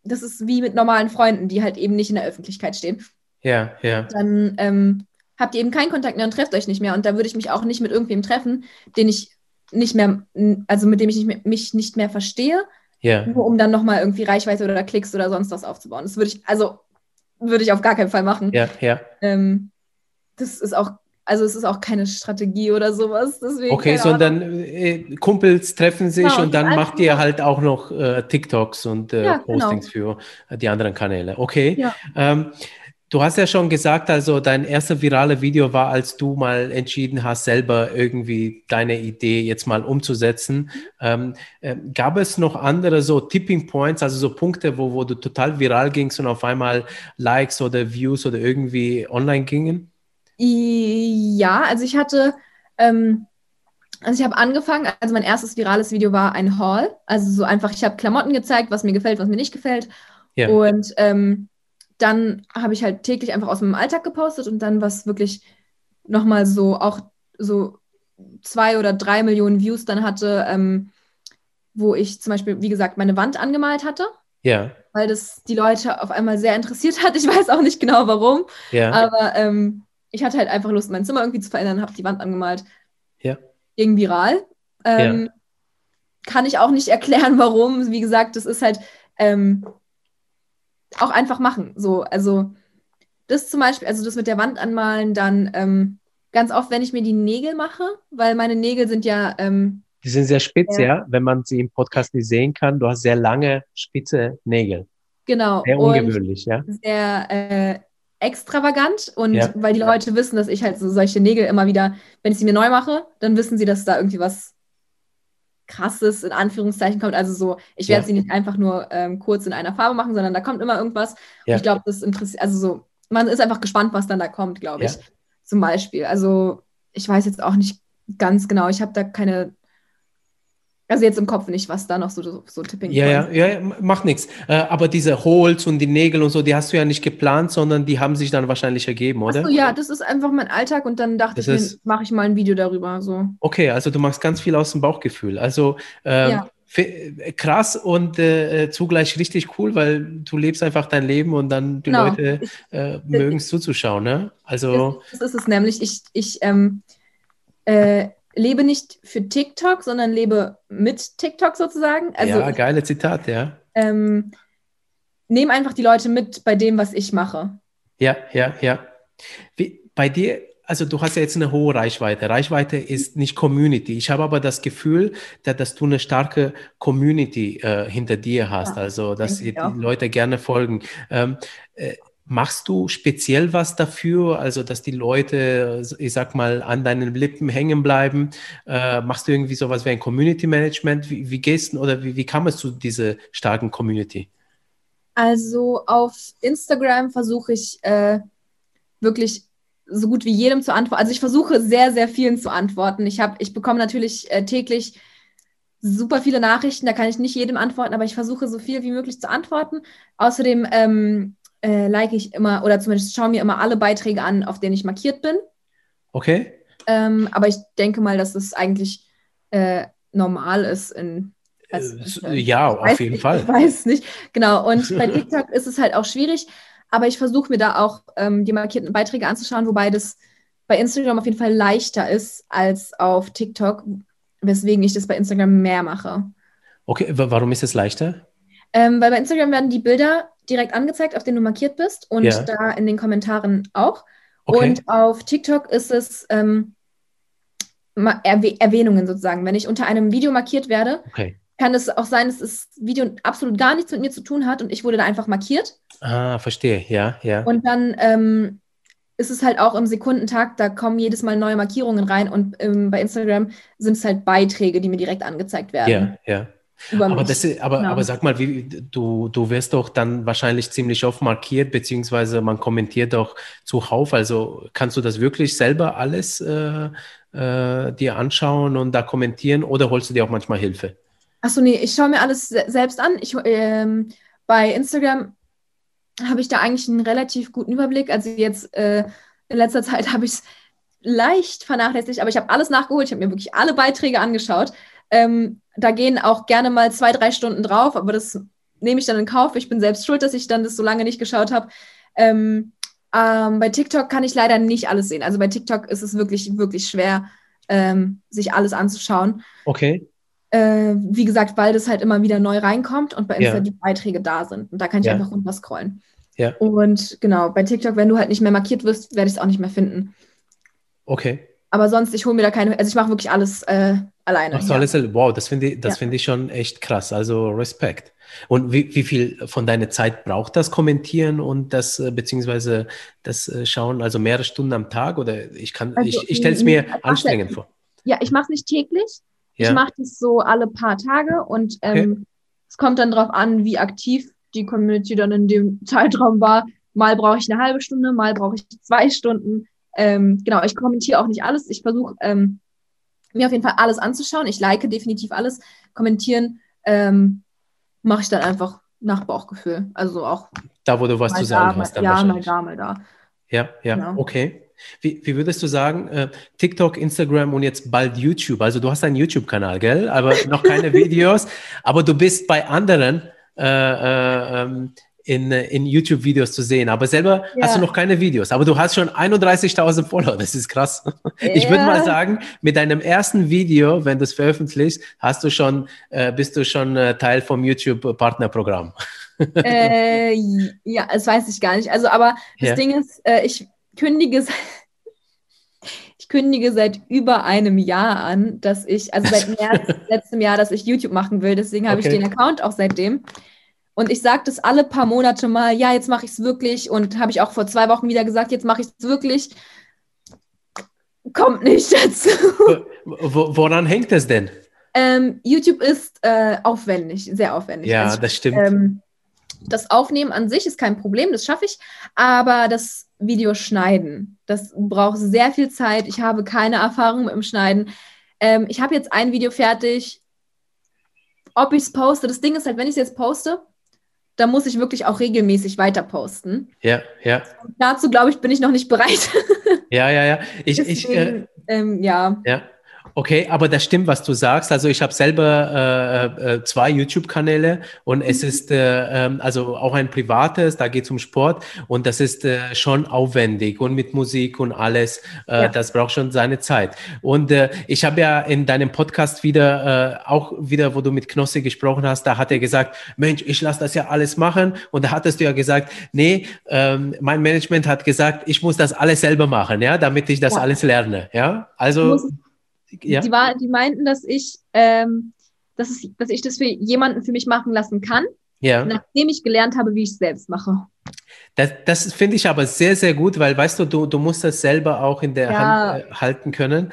das ist wie mit normalen Freunden, die halt eben nicht in der Öffentlichkeit stehen. Ja, ja. Dann ähm, habt ihr eben keinen Kontakt mehr und trefft euch nicht mehr. Und da würde ich mich auch nicht mit irgendwem treffen, den ich nicht mehr, also mit dem ich nicht mehr, mich nicht mehr verstehe, Ja. nur um dann nochmal irgendwie Reichweite oder Klicks oder sonst was aufzubauen. Das würde ich, also würde ich auf gar keinen Fall machen. Ja, ja. Ähm, das ist auch, also es ist auch keine Strategie oder sowas. Deswegen, Okay, keine Ahnung. sondern äh, Kumpels treffen sich Genau, und dann macht ihr halt auch noch äh, TikToks und äh, Ja, genau. Postings für äh, die anderen Kanäle. Okay. Ja. Ähm, du hast ja schon gesagt, also dein erstes virale Video war, als du mal entschieden hast, selber irgendwie deine Idee jetzt mal umzusetzen. Ähm, äh, gab es noch andere so Tipping Points, also so Punkte, wo, wo du total viral gingst und auf einmal Likes oder Views oder irgendwie online gingen? Ja, also ich hatte, ähm, also ich habe angefangen, also mein erstes virales Video war ein Haul. Also so einfach, ich habe Klamotten gezeigt, was mir gefällt, was mir nicht gefällt. Ja. Und ähm, dann habe ich halt täglich einfach aus meinem Alltag gepostet und dann was wirklich nochmal so auch so zwei oder drei Millionen Views dann hatte, ähm, wo ich zum Beispiel, wie gesagt, meine Wand angemalt hatte, Ja, weil das die Leute auf einmal sehr interessiert hat. Ich weiß auch nicht genau warum. ja, Aber ähm, ich hatte halt einfach Lust, mein Zimmer irgendwie zu verändern, habe die Wand angemalt. Ja. Ging viral. Ähm, Kann ich auch nicht erklären, warum. Wie gesagt, das ist halt ähm, auch einfach machen. So, also das zum Beispiel, also das mit der Wand anmalen, dann ähm, ganz oft, wenn ich mir die Nägel mache, weil meine Nägel sind ja, ähm, Die sind sehr spitz, Ja. ja. Wenn man sie im Podcast nicht sehen kann, du hast sehr lange, spitze Nägel. genau, Sehr ungewöhnlich, ja. sehr äh, extravagant und Ja. weil die Leute wissen, dass ich halt so solche Nägel immer wieder, wenn ich sie mir neu mache, dann wissen sie, dass da irgendwie was krasses in Anführungszeichen kommt. Also so, ich werde Ja. sie nicht einfach nur ähm, kurz in einer Farbe machen, sondern da kommt immer irgendwas. Ja. Und ich glaube, das interessiert, also so, man ist einfach gespannt, was dann da kommt, glaube ich. Zum Beispiel. Also ich weiß jetzt auch nicht ganz genau, ich habe da keine, also jetzt im Kopf nicht, was da noch so, so, Tipping Ja, ja, ja, ja, macht nichts. Äh, aber diese Holz und die Nägel und so, die hast du ja nicht geplant, sondern die haben sich dann wahrscheinlich ergeben, oder? Achso, ja, das ist einfach mein Alltag und dann dachte Das ich mache ich mal ein Video darüber. So. Okay, also du machst ganz viel aus dem Bauchgefühl. Also ähm, Ja. krass und äh, zugleich richtig cool, weil du lebst einfach dein Leben und dann die Genau. Leute äh, mögen es zuzuschauen, ne? Also Das, das ist es nämlich. Ich, ich ähm, äh, lebe nicht für TikTok, sondern lebe mit TikTok sozusagen. Also ja, geile Zitat, ja. ähm, nehme einfach die Leute mit bei dem, was ich mache. Ja, ja, ja. Wie, bei dir, also du hast ja jetzt eine hohe Reichweite. Reichweite ist nicht Community. Ich habe aber das Gefühl, dass, dass du eine starke Community äh, hinter dir hast, Ja, also dass die auch. Leute gerne folgen. Ähm, äh, machst du speziell was dafür, also dass die Leute, ich sag mal, an deinen Lippen hängen bleiben? Äh, machst du irgendwie sowas wie ein Community Management? Wie, wie gehst du oder wie, wie kam es zu dieser starken Community? Also auf Instagram versuche ich äh, wirklich so gut wie jedem zu antworten. Also ich versuche sehr, sehr vielen zu antworten. Ich habe, ich bekomme natürlich äh, täglich super viele Nachrichten, da kann ich nicht jedem antworten, aber ich versuche so viel wie möglich zu antworten. Außerdem ähm, äh, like ich immer oder zumindest schaue mir immer alle Beiträge an, auf denen ich markiert bin. Okay? Ähm, aber ich denke mal, dass es eigentlich äh, normal ist in als- Äh, ja, auf weiß jeden Fall. Ich weiß nicht. Genau. Und bei TikTok ist es halt auch schwierig. Aber ich versuche mir da auch ähm, die markierten Beiträge anzuschauen, wobei das bei Instagram auf jeden Fall leichter ist als auf TikTok, weswegen ich das bei Instagram mehr mache. Okay, wa- warum ist es leichter? Ähm, weil bei Instagram werden die Bilder direkt angezeigt, auf denen du markiert bist und Ja. da in den Kommentaren auch. Okay. Und auf TikTok ist es ähm, Erwähnungen sozusagen. Wenn ich unter einem Video markiert werde, Okay. kann es auch sein, dass das Video absolut gar nichts mit mir zu tun hat und ich wurde da einfach markiert. Ah, verstehe. Ja, ja. Und dann ähm, ist es halt auch im Sekundentakt, da kommen jedes Mal neue Markierungen rein und ähm, bei Instagram sind es halt Beiträge, die mir direkt angezeigt werden. Ja, ja. Über Aber, das ist, aber, Genau. aber sag mal, wie, du, du wirst doch dann wahrscheinlich ziemlich oft markiert, beziehungsweise man kommentiert doch zuhauf. Also kannst du das wirklich selber alles äh, äh, dir anschauen und da kommentieren oder holst du dir auch manchmal Hilfe? Achso, nee, ich schaue mir alles se selbst an. Ich, ähm, bei Instagram habe ich da eigentlich einen relativ guten Überblick. Also jetzt äh, in letzter Zeit habe ich es leicht vernachlässigt, aber ich habe alles nachgeholt. Ich habe mir wirklich alle Beiträge angeschaut. Ähm, da gehen auch gerne mal zwei, drei Stunden drauf, aber das nehme ich dann in Kauf. Ich bin selbst schuld, dass ich dann das so lange nicht geschaut habe. Ähm, Ähm, bei TikTok kann ich leider nicht alles sehen. Also bei TikTok ist es wirklich, wirklich schwer, ähm, sich alles anzuschauen. Okay. Äh, wie gesagt, weil das halt immer wieder neu reinkommt und bei Insta Ja. die Beiträge da sind. Und da kann ich Ja. einfach runterscrollen. Ja. Und genau, bei TikTok, wenn du halt nicht mehr markiert wirst, werde ich es auch nicht mehr finden. Okay. Aber sonst, ich hole mir da keine, also ich mache wirklich alles äh, alleine. Machst du ja. alles? Wow, das finde ich, das Ja. finde ich schon echt krass. Also Respekt. Und wie, wie viel von deiner Zeit braucht das Kommentieren und das äh, beziehungsweise das äh, Schauen? Also mehrere Stunden am Tag oder ich kann, Also, ich, ich stelle es mir anstrengend vor. Ja, ich mache es nicht täglich. Ja. Ich mache das so alle paar Tage und ähm, es kommt dann darauf an, wie aktiv die Community dann in dem Zeitraum war. Mal brauche ich eine halbe Stunde, mal brauche ich zwei Stunden. Ähm, genau, ich kommentiere auch nicht alles. Ich versuche ähm, mir auf jeden Fall alles anzuschauen. Ich like definitiv alles. Kommentieren ähm, mache ich dann einfach nach Bauchgefühl. Also auch Da, wo du was zu da, sagen mal, hast, dann ja, mal da, mal da. Ja, ja, Genau. okay. Wie, wie würdest du sagen, äh, TikTok, Instagram und jetzt bald YouTube? Also du hast einen YouTube-Kanal, gell? Aber noch keine Videos. Aber du bist bei anderen äh, äh, ähm, in, äh, in YouTube-Videos zu sehen. Aber selber Ja. hast du noch keine Videos. Aber du hast schon 31.000 Follower. Das ist krass. Ich würde Ja. mal sagen, mit deinem ersten Video, wenn du es veröffentlichst, hast du schon, äh, bist du schon äh, Teil vom YouTube-Partnerprogramm. äh, ja, das weiß ich gar nicht. Also, aber das Ja. Ding ist, äh, ich kündige, ich kündige seit über einem Jahr an, dass ich, also seit März letztem Jahr, dass ich YouTube machen will. Deswegen habe Okay. ich den Account auch seitdem. Und ich sage das alle paar Monate mal, ja, jetzt mache ich es wirklich. Und habe ich auch vor zwei Wochen wieder gesagt, jetzt mache ich es wirklich. Kommt nicht dazu. Wo, woran hängt es denn? Ähm, YouTube ist äh, aufwendig, sehr aufwendig. Ja, Also das stimmt. ähm, das Aufnehmen an sich ist kein Problem, das schaffe ich, aber das Video schneiden, das braucht sehr viel Zeit. Ich habe keine Erfahrung mit dem Schneiden. Ähm, ich habe jetzt ein Video fertig. Ob ich es poste, das Ding ist halt, wenn ich es jetzt poste, dann muss ich wirklich auch regelmäßig weiter posten. ja, ja. Und dazu, glaube ich, bin ich noch nicht bereit. Ja, ja, ja. Ich, ich, äh, Deswegen, ähm, ja. ja. Okay, aber das stimmt, was du sagst. Also ich habe selber äh, äh, zwei YouTube-Kanäle und es Mhm. ist äh, ähm, also auch ein privates, da geht es um Sport und das ist äh, schon aufwendig und mit Musik und alles. Äh, Ja. Das braucht schon seine Zeit. Und äh, ich habe ja in deinem Podcast wieder, äh, auch wieder, wo du mit Knossi gesprochen hast, da hat er gesagt, Mensch, ich lasse das ja alles machen. Und da hattest du ja gesagt, nee, ähm, mein Management hat gesagt, ich muss das alles selber machen, ja, damit ich das Ja. alles lerne. Ja, also ja. Die, war, die meinten, dass ich, ähm, dass, es, dass ich das für jemanden für mich machen lassen kann, Ja, nachdem ich gelernt habe, wie ich es selbst mache. das, das finde ich aber sehr, sehr gut, weil weißt du, du, du musst das selber auch in der Ja. Hand äh, halten können.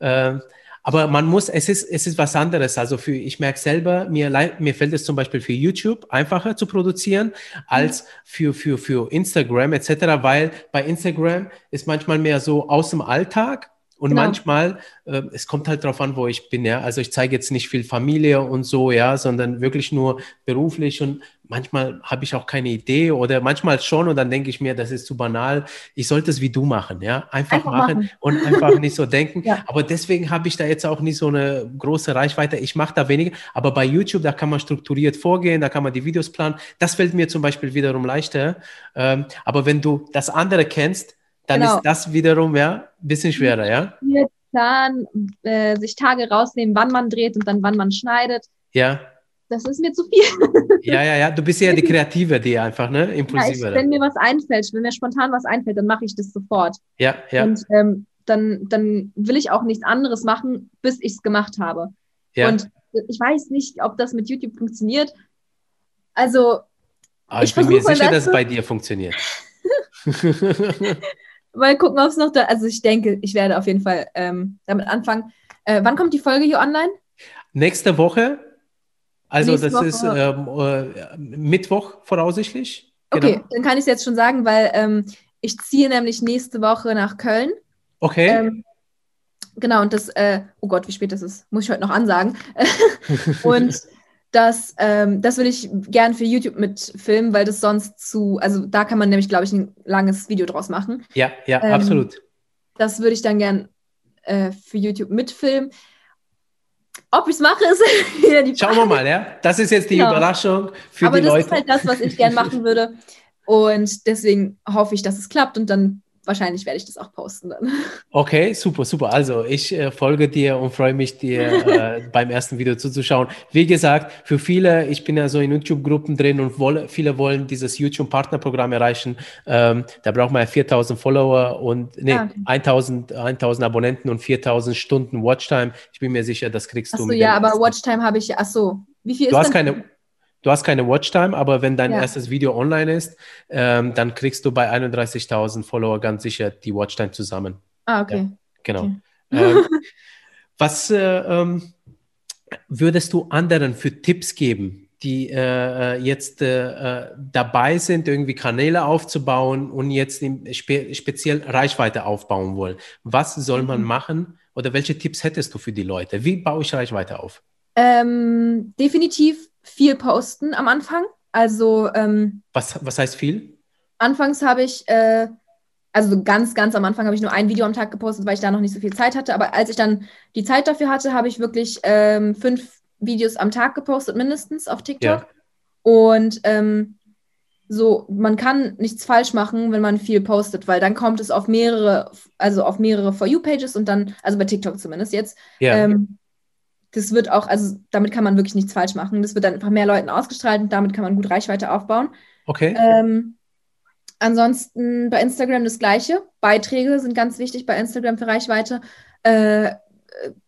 Ähm, aber man muss, es ist, es ist was anderes. Also für, ich merke selber, mir, mir fällt es zum Beispiel für YouTube einfacher zu produzieren als für, für, für Instagram etc., weil bei Instagram ist manchmal mehr so aus dem Alltag und Genau. manchmal, äh, es kommt halt drauf an, wo ich bin, ja. Also ich zeige jetzt nicht viel Familie und so, ja, sondern wirklich nur beruflich und manchmal habe ich auch keine Idee oder manchmal schon und dann denke ich mir, das ist zu banal. Ich sollte es wie du machen, ja. Einfach, Einfach machen, machen. und einfach nicht so denken. Ja. Aber deswegen habe ich da jetzt auch nicht so eine große Reichweite. Ich mache da weniger. Aber bei YouTube, da kann man strukturiert vorgehen, da kann man die Videos planen. Das fällt mir zum Beispiel wiederum leichter. Ähm, aber wenn du das andere kennst, dann Genau. ist das wiederum ja ein bisschen schwerer, ja? Hier äh, sich Tage rausnehmen, wann man dreht und dann wann man schneidet. Ja, Das ist mir zu viel. ja, ja, ja. Du bist ja die Kreative, die einfach, ne? Ja, Impulsive. wenn mir was einfällt, wenn mir spontan was einfällt, dann mache ich das sofort. Ja, ja, Und ähm, dann, dann will ich auch nichts anderes machen, bis ich es gemacht habe. ja. Und ich weiß nicht, ob das mit YouTube funktioniert. Also, Aber ich, ich bin mir sicher, dass es bei dir funktioniert. mal gucken, ob es noch da. Also, ich denke, ich werde auf jeden Fall ähm, damit anfangen. Äh, wann kommt die Folge hier online? Nächste Woche, also Nächste das ist Woche. ähm, äh, Mittwoch voraussichtlich. Okay, Genau. dann kann ich es jetzt schon sagen, weil ähm, ich ziehe nämlich nächste Woche nach Köln. Okay. Ähm, genau, und das, äh, oh Gott, wie spät das ist, muss ich heute noch ansagen. und das, ähm, das würde ich gern für YouTube mitfilmen, weil das sonst zu, also da kann man nämlich, glaube ich, ein langes Video draus machen. ja, ja, ähm, absolut. Das würde ich dann gern äh, für YouTube mitfilmen. Ob ich es mache, ist wieder die Schauen wir mal, ja. Das ist jetzt die Genau. Überraschung für Aber die das Leute. ist halt das, was ich gern machen würde. Und deswegen hoffe ich, dass es klappt und dann wahrscheinlich werde ich das auch posten dann. Okay, super, super. Also ich äh, folge dir und freue mich, dir äh, beim ersten Video zuzuschauen. Wie gesagt, für viele, ich bin ja so in YouTube-Gruppen drin und wolle, viele wollen dieses YouTube-Partnerprogramm erreichen. Ähm, da braucht man ja 4000 Follower und nee, ah. 1000, 1000 Abonnenten und 4000 Stunden Watchtime. Ich bin mir sicher, das kriegst ach du. Achso, ja, aber Watchtime habe ich, ach so. Wie viel ist du hast keine Du hast keine Watchtime, aber wenn dein ja. erstes Video online ist, ähm, dann kriegst du bei 31.000 Follower ganz sicher die Watchtime zusammen. Ah, okay. Ja, genau. Okay. Ähm, was äh, ähm, würdest du anderen für Tipps geben, die äh, äh jetzt äh, äh, dabei sind, irgendwie Kanäle aufzubauen und jetzt spe speziell Reichweite aufbauen wollen? Was soll man mhm. machen oder welche Tipps hättest du für die Leute? Wie baue ich Reichweite auf? Ähm, definitiv viel posten am Anfang. Also ähm, was, was heißt viel? Anfangs habe ich, äh, also ganz, ganz am Anfang habe ich nur ein Video am Tag gepostet, weil ich da noch nicht so viel Zeit hatte. Aber als ich dann die Zeit dafür hatte, habe ich wirklich ähm, fünf Videos am Tag gepostet, mindestens auf TikTok. Ja. Und ähm, so, man kann nichts falsch machen, wenn man viel postet, weil dann kommt es auf mehrere, also auf mehrere For You-Pages und dann, also bei TikTok zumindest jetzt, ja. ähm, das wird auch, also damit kann man wirklich nichts falsch machen. Das wird dann einfach mehr Leuten ausgestrahlt und damit kann man gut Reichweite aufbauen. Okay. Ähm, ansonsten bei Instagram das Gleiche. Beiträge sind ganz wichtig bei Instagram für Reichweite. Äh,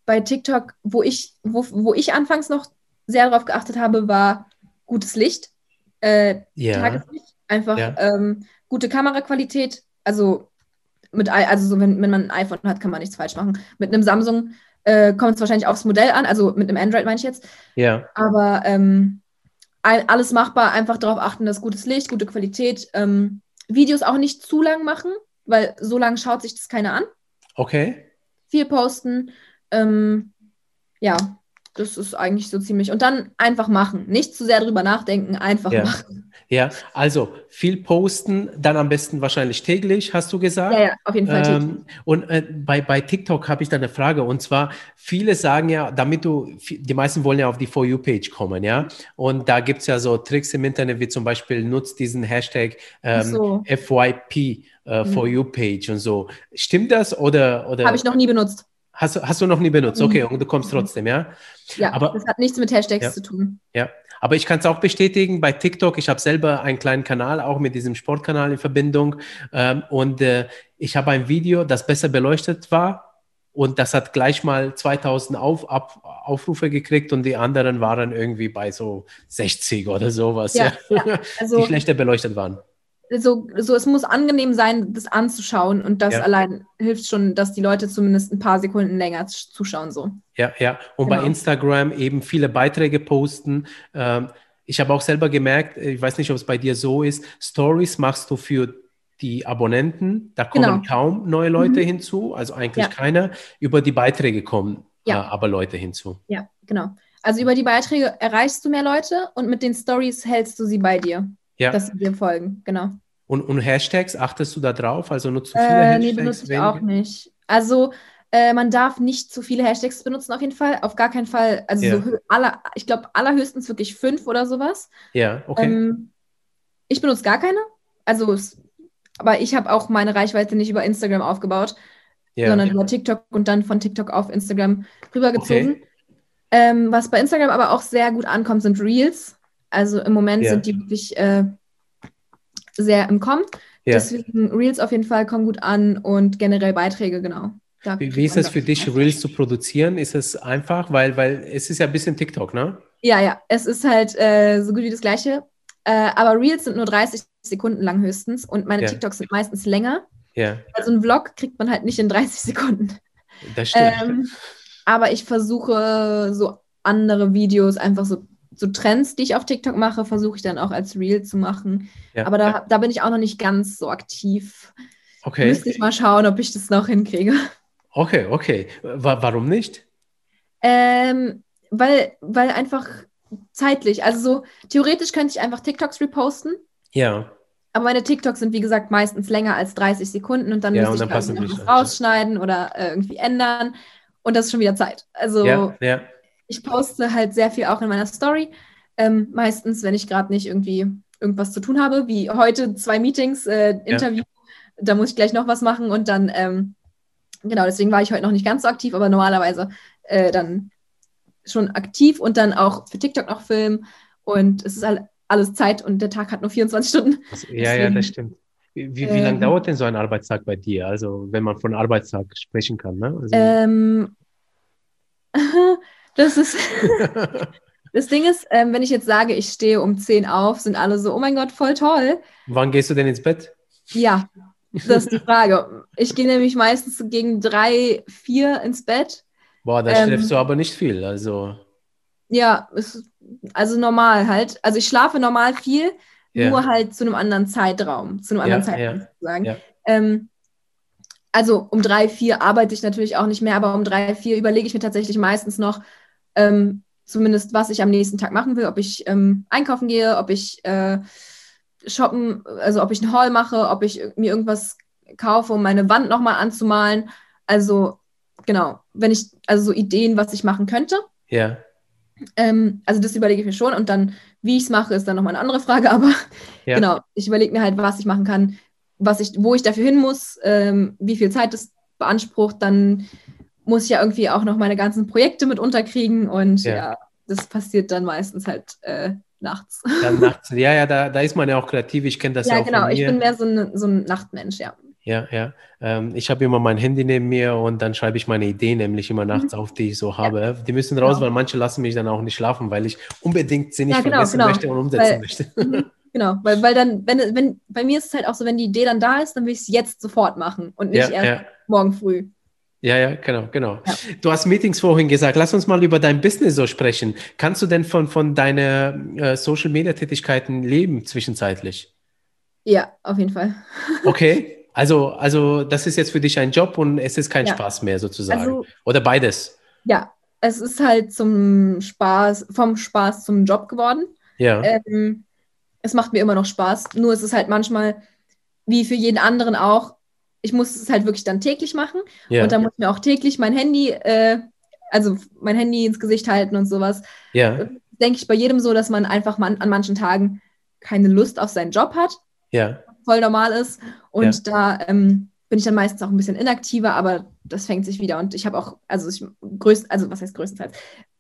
bei TikTok, wo ich, wo, wo ich anfangs noch sehr darauf geachtet habe, war gutes Licht. Äh, ja. Tageslicht. Einfach ja. ähm, gute Kameraqualität. Also mit also so, wenn, wenn man ein iPhone hat, kann man nichts falsch machen. Mit einem Samsung äh, kommt es wahrscheinlich aufs Modell an, also mit einem Android meine ich jetzt. Ja. Aber ähm, alles machbar, einfach darauf achten, dass gutes Licht, gute Qualität, ähm, Videos auch nicht zu lang machen, weil so lang schaut sich das keiner an. Okay. Viel posten, ähm, ja, das ist eigentlich so ziemlich. Und dann einfach machen. Nicht zu sehr drüber nachdenken, einfach ja. machen. Ja, also viel posten, dann am besten wahrscheinlich täglich, hast du gesagt? Ja, ja, auf jeden Fall täglich. Ähm, und äh, bei, bei TikTok habe ich da eine Frage. Und zwar, viele sagen ja, damit du, die meisten wollen ja auf die For You-Page kommen, ja. Und da gibt es ja so Tricks im Internet, wie zum Beispiel, nutzt diesen Hashtag ähm, so. FYP. For mhm. You Page und so. Stimmt das oder? oder? Habe ich noch nie benutzt. Hast, hast du noch nie benutzt? Okay, und du kommst trotzdem, ja? Ja, aber das hat nichts mit Hashtags ja, zu tun. Ja, aber ich kann es auch bestätigen bei TikTok. Ich habe selber einen kleinen Kanal, auch mit diesem Sportkanal in Verbindung. Ähm, und äh, ich habe ein Video, das besser beleuchtet war. Und das hat gleich mal 2000 Auf, Ab, Aufrufe gekriegt und die anderen waren irgendwie bei so 60 oder sowas, ja, ja. ja. Also, die schlechter beleuchtet waren so, so, es muss angenehm sein, das anzuschauen und das ja. allein hilft schon, dass die Leute zumindest ein paar Sekunden länger zuschauen. So. Ja, ja. Und genau. bei Instagram eben viele Beiträge posten. Ähm, ich habe auch selber gemerkt, ich weiß nicht, ob es bei dir so ist, Stories machst du für die Abonnenten, da kommen genau. kaum neue Leute mhm. hinzu, also eigentlich ja. keine. Über die Beiträge kommen ja. äh, aber Leute hinzu. Ja, genau. Also über die Beiträge erreichst du mehr Leute und mit den Stories hältst du sie bei dir ja. dass sie dir folgen, genau. Und, und Hashtags, achtest du da drauf? Also nutzt du viele äh, Hashtags? Nee, benutze ich auch nicht. Also äh, man darf nicht zu viele Hashtags benutzen auf jeden Fall. Auf gar keinen Fall. Also ja. so aller, ich glaube allerhöchstens wirklich fünf oder sowas. Ja, okay. Ähm, ich benutze gar keine. Also, aber ich habe auch meine Reichweite nicht über Instagram aufgebaut, ja. sondern über TikTok und dann von TikTok auf Instagram rübergezogen. Okay. Ähm, was bei Instagram aber auch sehr gut ankommt, sind Reels. Also im Moment ja. sind die wirklich äh, sehr im Kommen. Ja. Deswegen Reels auf jeden Fall kommen gut an und generell Beiträge, genau. wie, wie ist es für dich, Reels zu produzieren? Ist es einfach? Weil, weil es ist ja ein bisschen TikTok, ne? Ja, ja. Es ist halt äh, so gut wie das Gleiche. Äh, aber Reels sind nur 30 Sekunden lang höchstens und meine ja. TikToks sind meistens länger. Ja. Also ein Vlog kriegt man halt nicht in 30 Sekunden. Das stimmt. Ähm, aber ich versuche so andere Videos einfach so so Trends, die ich auf TikTok mache, versuche ich dann auch als Reel zu machen. Ja, Aber da, da bin ich auch noch nicht ganz so aktiv. Okay. Müsste ich mal schauen, ob ich das noch hinkriege. Okay, okay. warum nicht? Ähm, weil, weil einfach zeitlich, also so theoretisch könnte ich einfach TikToks reposten. Ja. Aber meine TikToks sind, wie gesagt, meistens länger als 30 Sekunden und dann ja, müsste ich dann noch rausschneiden oder äh, irgendwie ändern. Und das ist schon wieder Zeit. Also ja, ja ich poste halt sehr viel auch in meiner Story. Ähm, meistens, wenn ich gerade nicht irgendwie irgendwas zu tun habe, wie heute zwei Meetings, äh, Interview, ja. da muss ich gleich noch was machen und dann, ähm, genau, deswegen war ich heute noch nicht ganz so aktiv, aber normalerweise äh, dann schon aktiv und dann auch für TikTok noch filmen und es ist halt alles Zeit und der Tag hat nur 24 Stunden. Ja, Deswegen, ja, das stimmt. Wie, wie, wie lange ähm, dauert denn so ein Arbeitstag bei dir? Also, wenn man von Arbeitstag sprechen kann, ne? Also, ähm, das ist. das Ding ist, ähm, wenn ich jetzt sage, ich stehe um 10 auf, sind alle so, oh mein Gott, voll toll. Wann gehst du denn ins Bett? Ja, das ist die Frage. Ich gehe nämlich meistens gegen drei, vier ins Bett. Boah, da ähm, schläfst du aber nicht viel. Also. Ja, ist, also normal halt. Also ich schlafe normal viel, ja. nur halt zu einem anderen Zeitraum, zu einem anderen ja, Zeitraum ja. sozusagen. Ja. Ähm, also um drei, vier arbeite ich natürlich auch nicht mehr, aber um drei, vier überlege ich mir tatsächlich meistens noch, ähm, zumindest was ich am nächsten Tag machen will, ob ich ähm, einkaufen gehe, ob ich äh, shoppen, also ob ich einen Haul mache, ob ich mir irgendwas kaufe, um meine Wand nochmal anzumalen. Also genau, wenn ich, also so Ideen, was ich machen könnte. Ja. Ähm, also das überlege ich mir schon und dann, wie ich es mache, ist dann nochmal eine andere Frage, aber ja. genau, ich überlege mir halt, was ich machen kann, was ich, wo ich dafür hin muss, ähm, wie viel Zeit das beansprucht, dann muss ich ja irgendwie auch noch meine ganzen Projekte mit unterkriegen und ja, ja das passiert dann meistens halt äh, nachts. Dann nachts, ja, ja, da, da ist man ja auch kreativ, ich kenne das ja, ja auch genau, ich bin mehr so ein, so ein Nachtmensch, ja. Ja, ja. Ähm, ich habe immer mein Handy neben mir und dann schreibe ich meine Ideen nämlich immer nachts mhm. auf, die ich so habe. Ja. Die müssen raus, genau. weil manche lassen mich dann auch nicht schlafen, weil ich unbedingt sie nicht ja, genau, vergessen genau. möchte und umsetzen weil, möchte. Mhm, genau, weil, weil dann, wenn, wenn, bei mir ist es halt auch so, wenn die Idee dann da ist, dann will ich es jetzt sofort machen und nicht ja, erst morgen früh. Ja, ja, genau, genau. Ja. Du hast Meetings vorhin gesagt. Lass uns mal über dein Business so sprechen. Kannst du denn von, von deinen äh, Social Media Tätigkeiten leben zwischenzeitlich? Ja, auf jeden Fall. Okay. Also, also das ist jetzt für dich ein Job und es ist kein ja. Spaß mehr sozusagen. Also, Oder beides? Ja, es ist halt zum Spaß, vom Spaß zum Job geworden. Ja. Ähm, es macht mir immer noch Spaß. Nur es ist halt manchmal, wie für jeden anderen auch, ich muss es halt wirklich dann täglich machen. Ja. Und dann muss ich mir auch täglich mein Handy, äh, also mein Handy ins Gesicht halten und sowas. Ja. Denke ich bei jedem so, dass man einfach man, an manchen Tagen keine Lust auf seinen Job hat. Ja voll normal ist. Und da ähm, bin ich dann meistens auch ein bisschen inaktiver, aber das fängt sich wieder. Und ich habe auch, also ich größt, also was heißt größtenteils,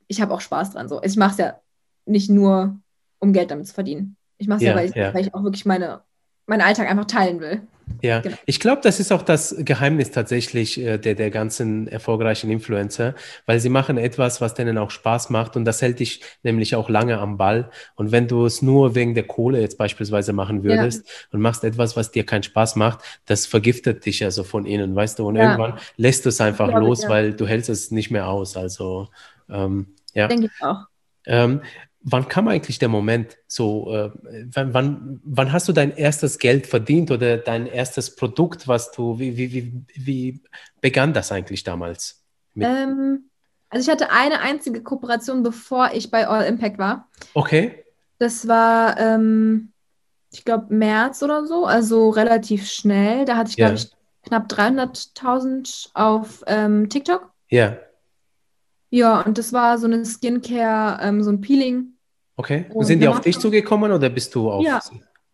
ich habe auch Spaß dran. So. Ich mache es ja nicht nur, um Geld damit zu verdienen. Ich mache es ja, weil ich, ja, weil ich, auch wirklich meine, meinen Alltag einfach teilen will. Ja, genau. ich glaube, das ist auch das Geheimnis tatsächlich äh, der, der ganzen erfolgreichen Influencer, weil sie machen etwas, was denen auch Spaß macht und das hält dich nämlich auch lange am Ball. Und wenn du es nur wegen der Kohle jetzt beispielsweise machen würdest ja. und machst etwas, was dir keinen Spaß macht, das vergiftet dich ja so von innen, weißt du? Und ja. irgendwann lässt du es einfach los, ich, weil du hältst es nicht mehr aus. Also, ähm, ja. Denke ich auch. Ähm, wann kam eigentlich der Moment so, äh, wann, wann, hast du dein erstes Geld verdient oder dein erstes Produkt, was du, wie, wie, wie, wie begann das eigentlich damals? Ähm, also ich hatte eine einzige Kooperation, bevor ich bei All Impact war. Okay. Das war, ähm, ich glaube, März oder so, also relativ schnell. Da hatte ich, ja. glaube ich, knapp 300.000 auf ähm, TikTok. Ja. Ja, und das war so eine Skincare, ähm, so ein Peeling. Okay. Und sind die auf dich zugekommen oder bist du auf? Ja.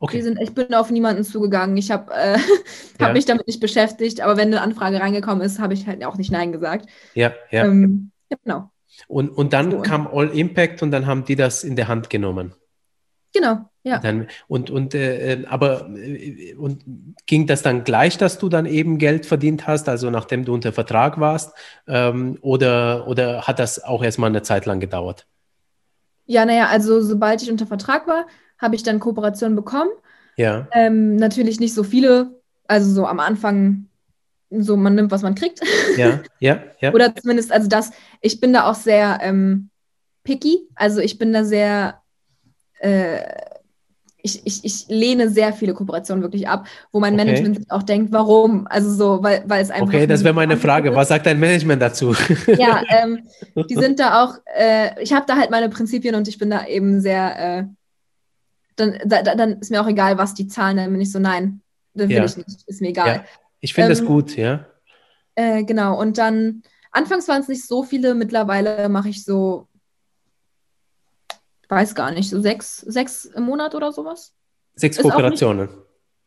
Okay. Sind, ich bin auf niemanden zugegangen. Ich habe äh, hab ja. mich damit nicht beschäftigt, aber wenn eine Anfrage reingekommen ist, habe ich halt auch nicht Nein gesagt. Ja, ja. Ähm, genau. Und, und dann so. kam All Impact und dann haben die das in der Hand genommen. Genau, ja. Dann, und, und, äh, äh, aber äh, und ging das dann gleich, dass du dann eben Geld verdient hast, also nachdem du unter Vertrag warst? Ähm, oder, oder hat das auch erstmal eine Zeit lang gedauert? Ja, naja, also sobald ich unter Vertrag war, habe ich dann Kooperationen bekommen. Ja. Ähm, natürlich nicht so viele, also so am Anfang so, man nimmt, was man kriegt. Ja, ja, ja. Oder zumindest, also das, ich bin da auch sehr ähm, picky, also ich bin da sehr äh, ich, ich, ich lehne sehr viele Kooperationen wirklich ab, wo mein okay. Management auch denkt, warum? Also so, weil, weil es einfach. Okay, das wäre meine Frage. Ist. Was sagt dein Management dazu? Ja, ähm, die sind da auch, äh, ich habe da halt meine Prinzipien und ich bin da eben sehr, äh, dann, da, dann ist mir auch egal, was die zahlen, dann bin ich so, nein, dann will ja. ich nicht, ist mir egal. Ja. Ich finde ähm, das gut, ja. Äh, genau, und dann, anfangs waren es nicht so viele, mittlerweile mache ich so weiß gar nicht, so sechs, sechs im Monat oder sowas. Sechs Ist Kooperationen.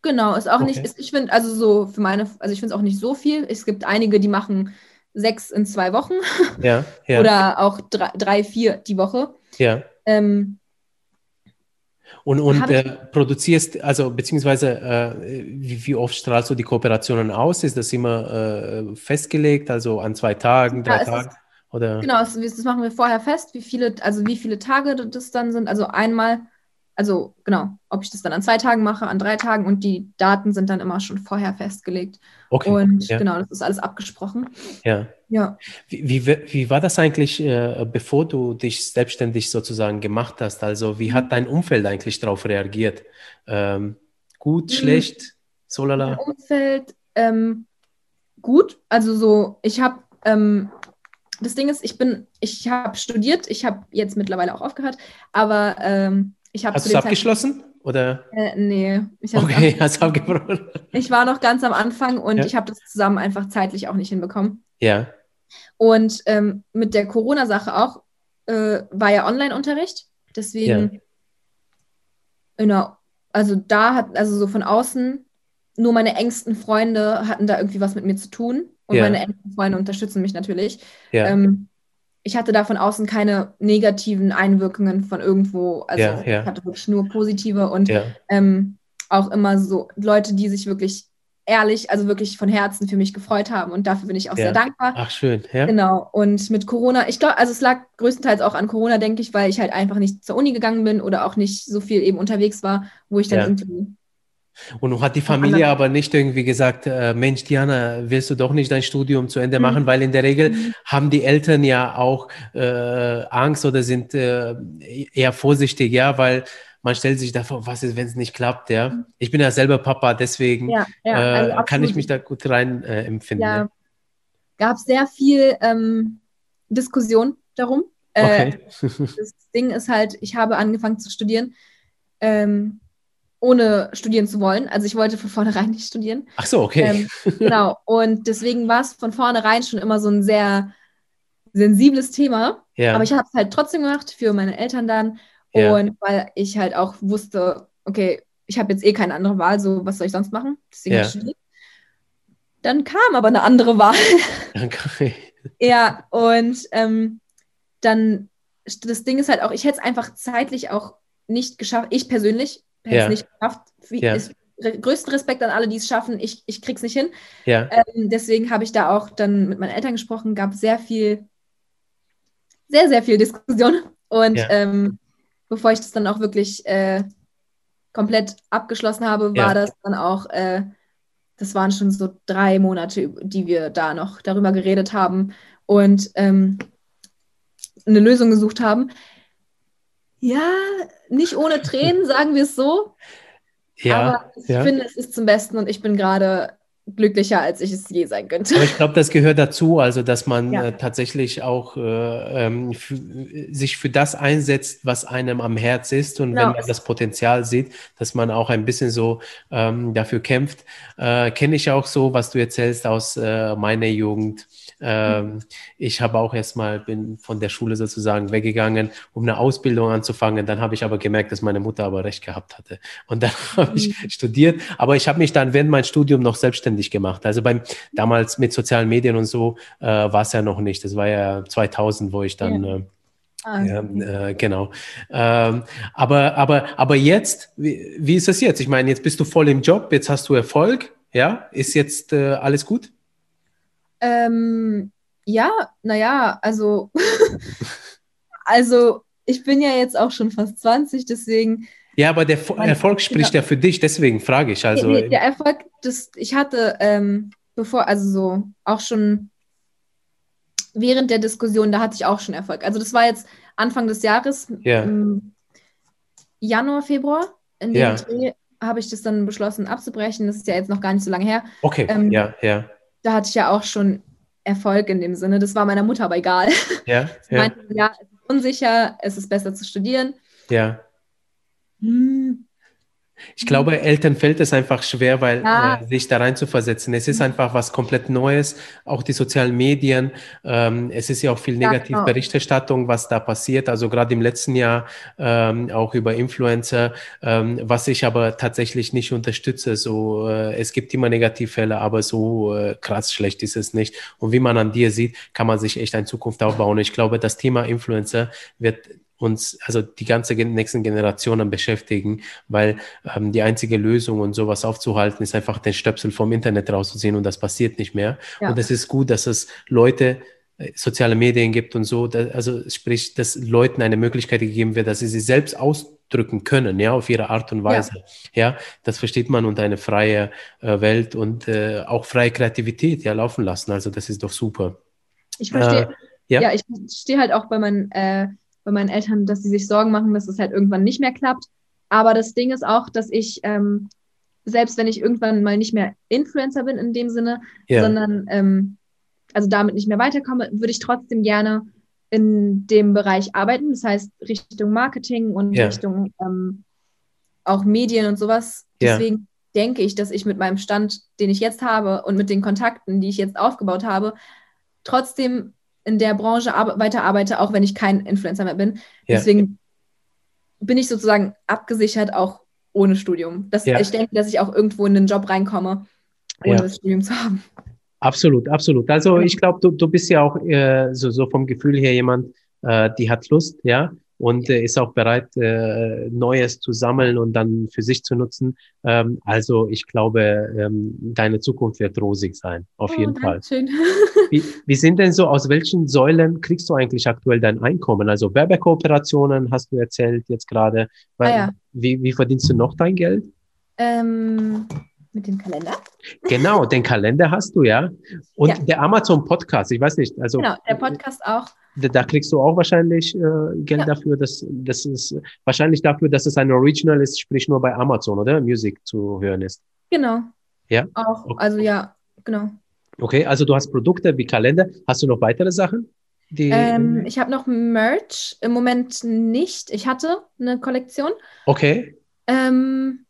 Genau, ist auch Okay. nicht, ist, ich finde, also so für meine, also ich finde es auch nicht so viel. Es gibt einige, die machen sechs in zwei Wochen Ja, ja, oder auch drei, drei, vier die Woche. ja. Ähm, Und, und äh, produzierst, also beziehungsweise äh, wie, wie oft strahlst du die Kooperationen aus? Ist das immer äh, festgelegt, also an zwei Tagen, Ja, drei ist- Tagen? Oder? genau, das, das machen wir vorher fest, wie viele, also wie viele Tage das dann sind. Also einmal, also genau, ob ich das dann an zwei Tagen mache, an drei Tagen und die Daten sind dann immer schon vorher festgelegt. Okay, Und ja. genau, das ist alles abgesprochen. ja. Ja. Wie, wie, wie war das eigentlich, äh, bevor du dich selbstständig sozusagen gemacht hast? Also wie Mhm. hat dein Umfeld eigentlich darauf reagiert? Ähm, gut, Mhm. schlecht, Mein solala? Umfeld ähm, gut. Also so, ich habe ähm, das Ding ist, ich bin, ich habe studiert, ich habe jetzt mittlerweile auch aufgehört, aber ähm, ich habe Hast zu du es abgeschlossen? Oder? Äh, nee, ich, Okay, hast du abgebrochen? ich war noch ganz am Anfang und Ja. ich habe das zusammen einfach zeitlich auch nicht hinbekommen. Ja, Und ähm, mit der Corona-Sache auch äh, war ja Online-Unterricht, deswegen in der, also da hat, also so von außen, nur meine engsten Freunde hatten da irgendwie was mit mir zu tun und Ja. meine engsten Freunde unterstützen mich natürlich. ja, Ähm, ich hatte da von außen keine negativen Einwirkungen von irgendwo. Also Ja, ich hatte wirklich nur positive und ähm, auch immer so Leute, die sich wirklich ehrlich, also wirklich von Herzen für mich gefreut haben. Und dafür bin ich auch Ja. sehr dankbar. ach schön, ja, Genau. Und mit Corona, ich glaube, also es lag größtenteils auch an Corona, denke ich, weil ich halt einfach nicht zur Uni gegangen bin oder auch nicht so viel eben unterwegs war, wo ich dann Ja. irgendwie. Und nun hat die Familie aber nicht irgendwie gesagt, äh, Mensch, Diana, willst du doch nicht dein Studium zu Ende Mhm. machen? Weil in der Regel Mhm. haben die Eltern ja auch äh, Angst oder sind äh, eher vorsichtig, ja, weil man stellt sich davor, was ist, wenn es nicht klappt, ja. Ich bin ja selber Papa, deswegen Mhm. Ja, ja, äh, also kann ich mich da gut rein äh, empfinden. ja, Ja. gab sehr viel ähm, Diskussion darum. Äh, Okay. das Ding ist halt, ich habe angefangen zu studieren, ähm, ohne studieren zu wollen. Also ich wollte von vornherein nicht studieren. Ach so, okay. Ähm, genau. Und deswegen war es von vornherein schon immer so ein sehr sensibles Thema. ja. Aber ich habe es halt trotzdem gemacht für meine Eltern dann. Ja. Und weil ich halt auch wusste, okay, ich habe jetzt eh keine andere Wahl, so was soll ich sonst machen? Deswegen Ja. studiert. Dann kam aber eine andere Wahl. okay. Ja, und ähm, dann, das Ding ist halt auch, ich hätte es einfach zeitlich auch nicht geschafft, ich persönlich hätte Ja. es nicht geschafft. Wie, Ja. ist, größten Respekt an alle, die es schaffen, ich, ich krieg's nicht hin. Ja, Ähm, deswegen habe ich da auch dann mit meinen Eltern gesprochen, gab sehr viel, sehr, sehr viel Diskussion. Und Ja. ähm, bevor ich das dann auch wirklich äh, komplett abgeschlossen habe, war Ja. das dann auch, äh, das waren schon so drei Monate, die wir da noch darüber geredet haben und ähm, eine Lösung gesucht haben. Ja, nicht ohne Tränen, sagen wir es so. ja. aber ich ja. finde, es ist zum Besten und ich bin gerade glücklicher, als ich es je sein könnte. Aber ich glaube, das gehört dazu, also dass man Ja. äh, tatsächlich auch äh, ähm, für, sich für das einsetzt, was einem am Herz ist und Genau. wenn man das Potenzial sieht, dass man auch ein bisschen so ähm, dafür kämpft. Äh, Kenne ich auch so, was du erzählst aus äh, meiner Jugend. Ähm, ich habe auch erstmal bin von der Schule sozusagen weggegangen, um eine Ausbildung anzufangen. Dann habe ich aber gemerkt, dass meine Mutter aber recht gehabt hatte. Und dann habe ich studiert. Aber ich habe mich dann während mein Studium noch selbstständig gemacht. Also beim damals mit sozialen Medien und so äh, war es ja noch nicht. Das war ja 2000, wo ich dann äh, Ah, ja, äh, genau. Ähm, aber, aber, aber jetzt, wie, wie ist es jetzt? Ich meine, jetzt bist du voll im Job, jetzt hast du Erfolg, ja? Ist jetzt äh, alles gut? Ähm, ja, naja, also, also ich bin ja jetzt auch schon fast 20, deswegen, Ja, aber der Fo- Mein- Erfolg spricht ja für dich, deswegen frage ich. Also, nee, der Erfolg, das, ich hatte, ähm, bevor, also so, auch schon während der Diskussion, da hatte ich auch schon Erfolg. Also das war jetzt Anfang des Jahres, Ja. Januar, Februar, in dem Ja. Dreh habe ich das dann beschlossen abzubrechen. Das ist ja jetzt noch gar nicht so lange her. okay, ähm, ja, ja, Da hatte ich ja auch schon Erfolg in dem Sinne. Das war meiner Mutter aber egal. ja, ja, meinte, ja, es ist unsicher, es ist besser zu studieren. ja. Ich glaube, Eltern fällt es einfach schwer, weil Ja. äh, sich da rein zu versetzen. Es ist einfach was komplett Neues. Auch die sozialen Medien. Ähm, es ist ja auch viel Negativberichterstattung, was da passiert. Also gerade im letzten Jahr ähm, auch über Influencer, ähm, was ich aber tatsächlich nicht unterstütze. So, äh, es gibt immer Negativfälle, aber so äh, krass schlecht ist es nicht. Und wie man an dir sieht, kann man sich echt eine Zukunft aufbauen. Ich glaube, das Thema Influencer wird uns, also die ganze nächsten Generationen beschäftigen, weil ähm, die einzige Lösung und sowas aufzuhalten, ist einfach den Stöpsel vom Internet rauszuziehen und das passiert nicht mehr. Ja. Und es ist gut, dass es Leute, äh, soziale Medien gibt und so, da, also sprich, dass Leuten eine Möglichkeit gegeben wird, dass sie sich selbst ausdrücken können, ja, auf ihre Art und Weise. Ja, das versteht man unter eine freie äh, Welt und äh, auch freie Kreativität ja laufen lassen. Also das ist doch super. Ich verstehe. Äh, ja. ja. ich verstehe halt auch bei meinen, äh, bei meinen Eltern, dass sie sich Sorgen machen, dass es halt irgendwann nicht mehr klappt. Aber das Ding ist auch, dass ich, ähm, selbst wenn ich irgendwann mal nicht mehr Influencer bin in dem Sinne, Ja. sondern ähm, also damit nicht mehr weiterkomme, würde ich trotzdem gerne in dem Bereich arbeiten. Das heißt Richtung Marketing und Ja. Richtung ähm, auch Medien und sowas. Deswegen denke ich, dass ich mit meinem Stand, den ich jetzt habe und mit den Kontakten, die ich jetzt aufgebaut habe, trotzdem in der Branche arbe weiterarbeite, auch wenn ich kein Influencer mehr bin. Ja. Deswegen bin ich sozusagen abgesichert, auch ohne Studium. Das, Ja. Ich denke, dass ich auch irgendwo in den Job reinkomme, ohne Ja. das Studium zu haben. Absolut, absolut. Also Ja. ich glaube, du, du bist ja auch äh, so, so vom Gefühl her jemand, äh, die hat Lust, ja, und äh, ist auch bereit, äh, Neues zu sammeln und dann für sich zu nutzen. Ähm, also ich glaube, ähm, deine Zukunft wird rosig sein, auf Oh, jeden Fall. Wie, wie sind denn so, aus welchen Säulen kriegst du eigentlich aktuell dein Einkommen? Also Werbekooperationen hast du erzählt jetzt gerade. Ah ja. Wie, wie verdienst du noch dein Geld? ähm, mit dem Kalender? Genau, den Kalender hast du ja. Und Ja. der Amazon Podcast, ich weiß nicht, also Genau, der Podcast auch. da, da kriegst du auch wahrscheinlich äh, Geld Ja. dafür, dass das ist wahrscheinlich dafür, dass es ein Original ist, sprich nur bei Amazon, oder? Music zu hören ist. Genau. Ja? Auch. Also ja, genau. Okay, also du hast Produkte wie Kalender. Hast du noch weitere Sachen? Ähm, ich habe noch Merch. Im Moment nicht. Ich hatte eine Kollektion. okay. Ähm,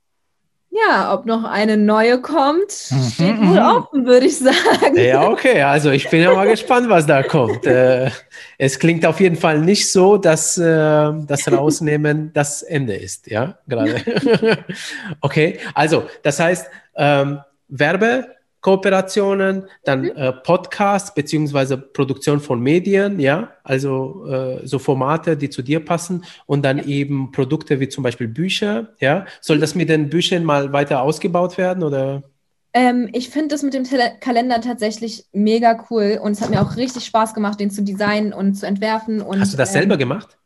ja, ob noch eine neue kommt, Mhm, steht wohl mhm. offen, würde ich sagen. Ja, okay. Also ich bin ja mal gespannt, was da kommt. Äh, es klingt auf jeden Fall nicht so, dass äh, das Rausnehmen das Ende ist, ja, gerade. okay, also das heißt, ähm, Werbekooperationen, dann äh, Podcast beziehungsweise Produktion von Medien, ja, also äh, so Formate, die zu dir passen und dann eben Produkte wie zum Beispiel Bücher, ja. Soll das mit den Büchern mal weiter ausgebaut werden oder? Ähm, ich finde das mit dem Tele Kalender tatsächlich mega cool und es hat mir auch richtig Spaß gemacht, den zu designen und zu entwerfen. Und, Hast du das ähm, selber gemacht?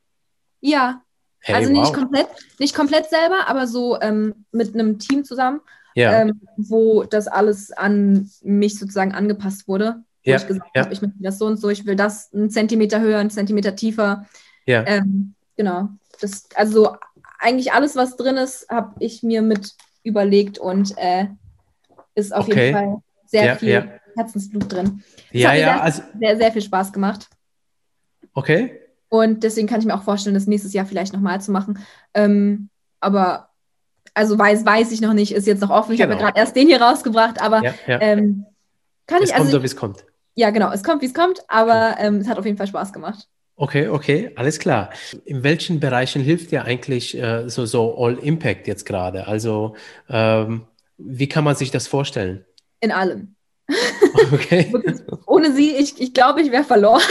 Ja, Hey, also nicht wow. komplett, nicht komplett selber, aber so ähm, mit einem Team zusammen, Ja, ähm, wo das alles an mich sozusagen angepasst wurde. Wo Ja, ich gesagt ja. habe, ich möchte das so und so, ich will das einen Zentimeter höher, einen Zentimeter tiefer. ja. Ähm, genau. Das, also so eigentlich alles, was drin ist, habe ich mir mit überlegt und äh, ist auf Okay. jeden Fall sehr Ja, viel ja. Herzensblut drin. Ja, hat mir ja, sehr- also, Sehr, sehr viel Spaß gemacht. okay. Und deswegen kann ich mir auch vorstellen, das nächstes Jahr vielleicht nochmal zu machen. Ähm, aber, also weiß, weiß ich noch nicht, ist jetzt noch offen. Ich habe ja Genau. gerade erst den hier rausgebracht, aber Ja, ja. ähm, kann es ich, kommt also, so, wie es kommt. ja, genau, es kommt, wie es kommt, aber ähm, es hat auf jeden Fall Spaß gemacht. Okay, okay, alles klar. In welchen Bereichen hilft dir eigentlich äh, so, so All Impact jetzt gerade? Also, ähm, wie kann man sich das vorstellen? In allem. Okay, Ohne sie, ich, ich glaube, ich wäre verloren.